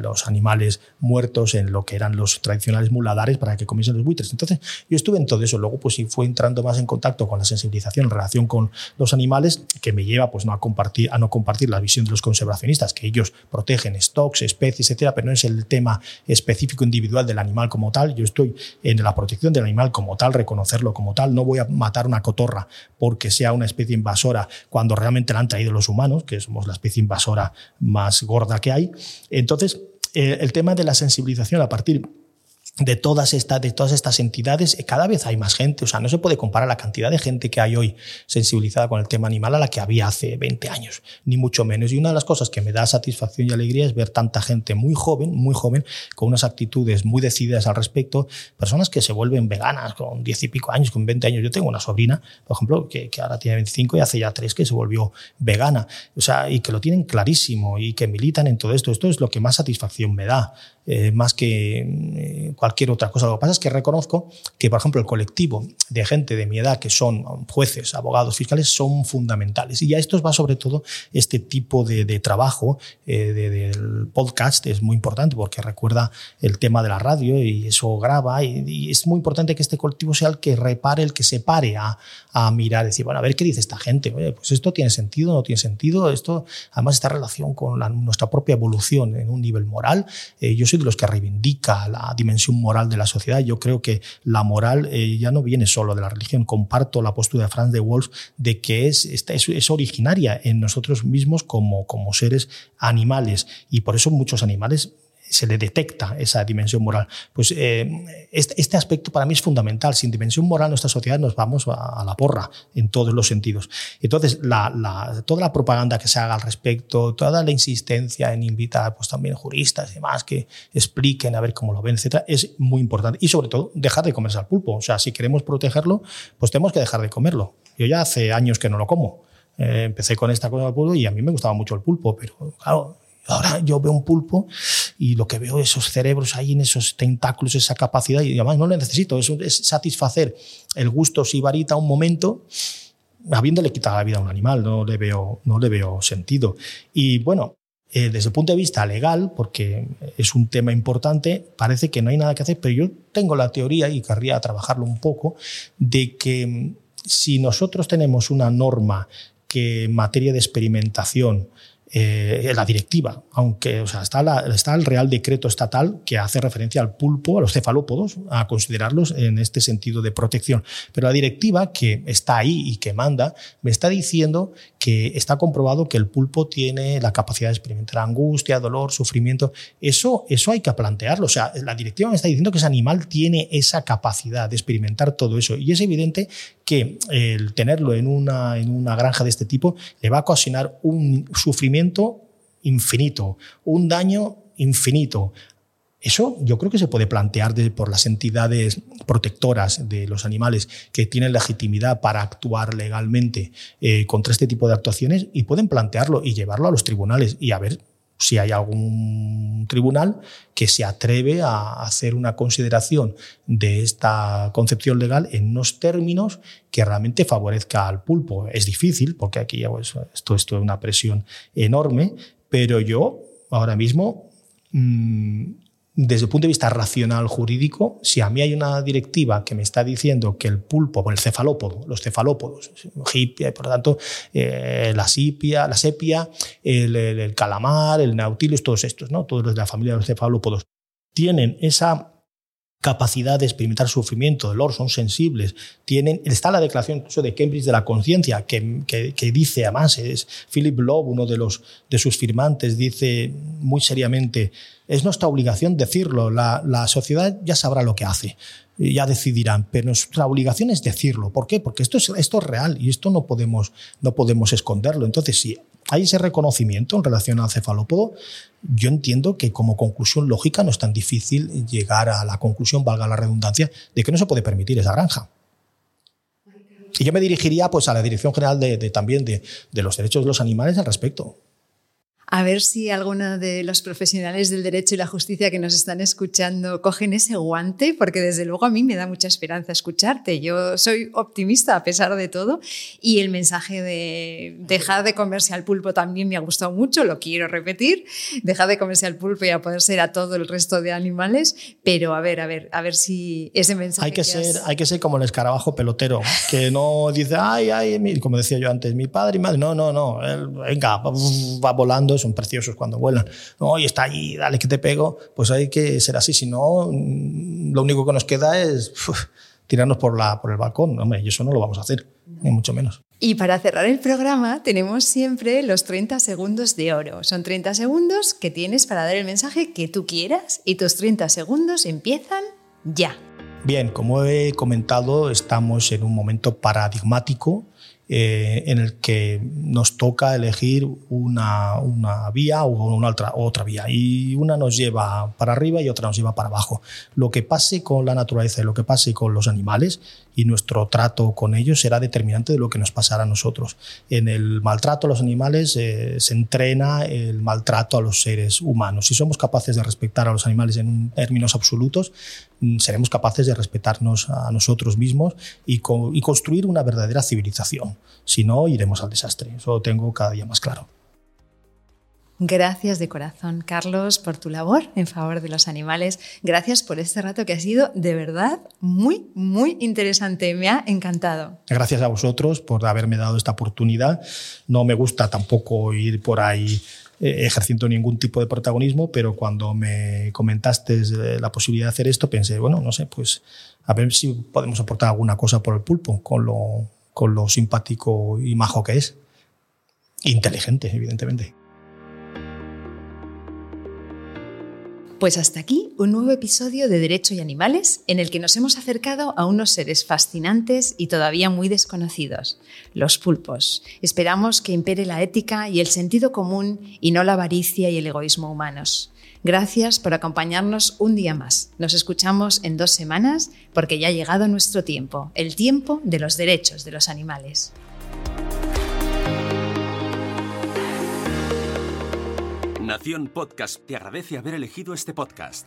los animales muertos en lo que eran los tradicionales muladares para que comiesen los buitres. Entonces, yo estuve en todo eso. Luego, pues sí fue entrando más en contacto con la sensibilización en relación con los animales, que me lleva pues, no a, compartir, a no compartir la visión de los conservacionistas, que ellos protegen stocks, especies, etcétera, pero no es el tema específico individual del animal como tal. Yo estoy en la protección del animal como tal, reconocerlo como tal. No voy a matar una cotorra porque sea una especie invasora cuando realmente la han traído los humanos, que somos la especie invasora más gorda que hay. Entonces, eh, el tema de la sensibilización a partir de todas, estas, de todas estas entidades, eh, cada vez hay más gente. O sea, no se puede comparar la cantidad de gente que hay hoy sensibilizada con el tema animal a la que había hace 20 años, ni mucho menos. Y una de las cosas que me da satisfacción y alegría es ver tanta gente muy joven, muy joven, con unas actitudes muy decididas al respecto, personas que se vuelven veganas con 10 y pico años, con 20 años. Yo tengo una sobrina, por ejemplo, que, que ahora tiene 25 y hace ya 3 que se volvió vegana. O sea, y que lo tienen clarísimo y que militan en todo esto. Esto es lo que más satisfacción me da. Eh, más que eh, cualquier otra cosa. Lo que pasa es que reconozco que, por ejemplo, el colectivo de gente de mi edad, que son jueces, abogados, fiscales, son fundamentales. Y a estos va sobre todo este tipo de, trabajo eh, del podcast, es muy importante porque recuerda el tema de la radio y eso graba. Y, es muy importante que este colectivo sea el que repare, el que se pare a, mirar, decir, bueno, a ver qué dice esta gente. pues esto tiene sentido, no tiene sentido. Esto, además, esta relación con nuestra propia evolución en un nivel moral. yo soy de los que reivindica la dimensión moral de la sociedad. Yo creo que la moral eh, ya no viene solo de la religión. Comparto la postura de Franz de Wolf de que es, es, originaria en nosotros mismos como, como seres animales y por eso muchos animales se le detecta esa dimensión moral. Pues eh, este, este, aspecto para mí es fundamental. Sin dimensión moral, nuestra sociedad nos vamos a, la porra en todos los sentidos. Entonces, toda la propaganda que se haga al respecto, toda la insistencia en invitar pues, también juristas y demás que expliquen a ver cómo lo ven, etcétera, es muy importante. Y sobre todo, dejar de comerse al pulpo. O sea, si queremos protegerlo, pues tenemos que dejar de comerlo. Yo ya hace años que no lo como. Eh, empecé con esta cosa del pulpo y a mí me gustaba mucho el pulpo, pero claro, Ahora yo veo un pulpo y lo que veo esos cerebros ahí en esos tentáculos, esa capacidad, y además no lo necesito, es, es satisfacer el gusto sibarita un momento, habiéndole quitado la vida a un animal, no le veo, no le veo sentido. Y bueno, eh, desde el punto de vista legal, porque es un tema importante, parece que no hay nada que hacer, pero yo tengo la teoría, y querría trabajarlo un poco, de que mm, si nosotros tenemos una norma que en materia de experimentación eh, la directiva, aunque o sea, está, el Real Decreto Estatal que hace referencia al pulpo, a los cefalópodos, a considerarlos en este sentido de protección. Pero la directiva que está ahí y que manda me está diciendo que está comprobado que el pulpo tiene la capacidad de experimentar angustia, dolor, sufrimiento. Eso, eso hay que plantearlo. O sea, la directiva me está diciendo que ese animal tiene esa capacidad de experimentar todo eso. Y es evidente que el tenerlo en una, en una granja de este tipo le va a ocasionar un sufrimiento infinito, un daño infinito. Eso yo creo que se puede plantear por las entidades protectoras de los animales que tienen legitimidad para actuar legalmente eh, contra este tipo de actuaciones y pueden plantearlo y llevarlo a los tribunales y a ver si hay algún tribunal que se atreve a hacer una consideración de esta concepción legal en unos términos que realmente favorezca al pulpo. Es difícil, porque aquí pues, esto, esto es una presión enorme, pero yo ahora mismo mm, desde el punto de vista racional jurídico, si a mí hay una directiva que me está diciendo que el pulpo, el cefalópodo, los cefalópodos, hipia, por lo tanto, eh, la sipia, la sepia, el, calamar, el nautilus, todos estos, ¿no? todos los de la familia de los cefalópodos, tienen esa capacidad de experimentar sufrimiento, dolor, son sensibles, tienen, está la declaración de Cambridge de la conciencia, que, que, dice, además, es Philip Love, uno de, los, de sus firmantes, dice muy seriamente, es nuestra obligación decirlo, la, sociedad ya sabrá lo que hace, ya decidirán, pero nuestra obligación es decirlo. ¿Por qué? Porque esto es, esto es real y esto no podemos, no podemos esconderlo. Entonces, si hay ese reconocimiento en relación al cefalópodo, yo entiendo que como conclusión lógica no es tan difícil llegar a la conclusión, valga la redundancia, de que no se puede permitir esa granja. Y yo me dirigiría pues, a la Dirección General de, también de, de los Derechos de los Animales al respecto a ver si alguno de los profesionales del derecho y la justicia que nos están escuchando cogen ese guante, porque desde luego a mí me da mucha esperanza escucharte. Yo soy optimista a pesar de todo y el mensaje de dejar de comerse al pulpo también me ha gustado mucho, lo quiero repetir, dejar de comerse al pulpo y a poder ser a todo el resto de animales, pero a ver, a ver, a ver si ese mensaje... Hay que, ser, hay que ser como el escarabajo pelotero, que no dice, ay, ay, como decía yo antes, mi padre y madre, no, no, no, venga, va volando son preciosos cuando vuelan. No, y está allí, dale que te pego. Pues hay que ser así, si no, mm, lo único que nos queda es tirarnos por, la, por el balcón. Hombre, y eso no lo vamos a hacer, ni mucho menos. Y para cerrar el programa tenemos siempre los 30 segundos de oro. Son 30 segundos que tienes para dar el mensaje que tú quieras y tus 30 segundos empiezan ya. Bien, como he comentado, estamos en un momento paradigmático eh, en el que nos toca elegir una, una vía o una otra, otra vía. Y una nos lleva para arriba y otra nos lleva para abajo. Lo que pase con la naturaleza y lo que pase con los animales y nuestro trato con ellos será determinante de lo que nos pasará a nosotros. En el maltrato a los animales eh, se entrena el maltrato a los seres humanos. Si somos capaces de respetar a los animales en términos absolutos, seremos capaces de respetarnos a nosotros mismos y, y construir una verdadera civilización. Si no, iremos al desastre. Eso lo tengo cada día más claro. Gracias de corazón, Carlos, por tu labor en favor de los animales. Gracias por este rato que ha sido de verdad muy, muy interesante. Me ha encantado. Gracias a vosotros por haberme dado esta oportunidad. No me gusta tampoco ir por ahí eh, ejerciendo ningún tipo de protagonismo, pero cuando me comentaste la posibilidad de hacer esto, pensé, bueno, no sé, pues a ver si podemos aportar alguna cosa por el pulpo, con lo con lo simpático y majo que es. Inteligente, evidentemente. Pues hasta aquí un nuevo episodio de Derecho y Animales en el que nos hemos acercado a unos seres fascinantes y todavía muy desconocidos, los pulpos. Esperamos que impere la ética y el sentido común y no la avaricia y el egoísmo humanos. Gracias por acompañarnos un día más. Nos escuchamos en dos semanas porque ya ha llegado nuestro tiempo, el tiempo de los derechos de los animales. Nación Podcast te agradece haber elegido este podcast.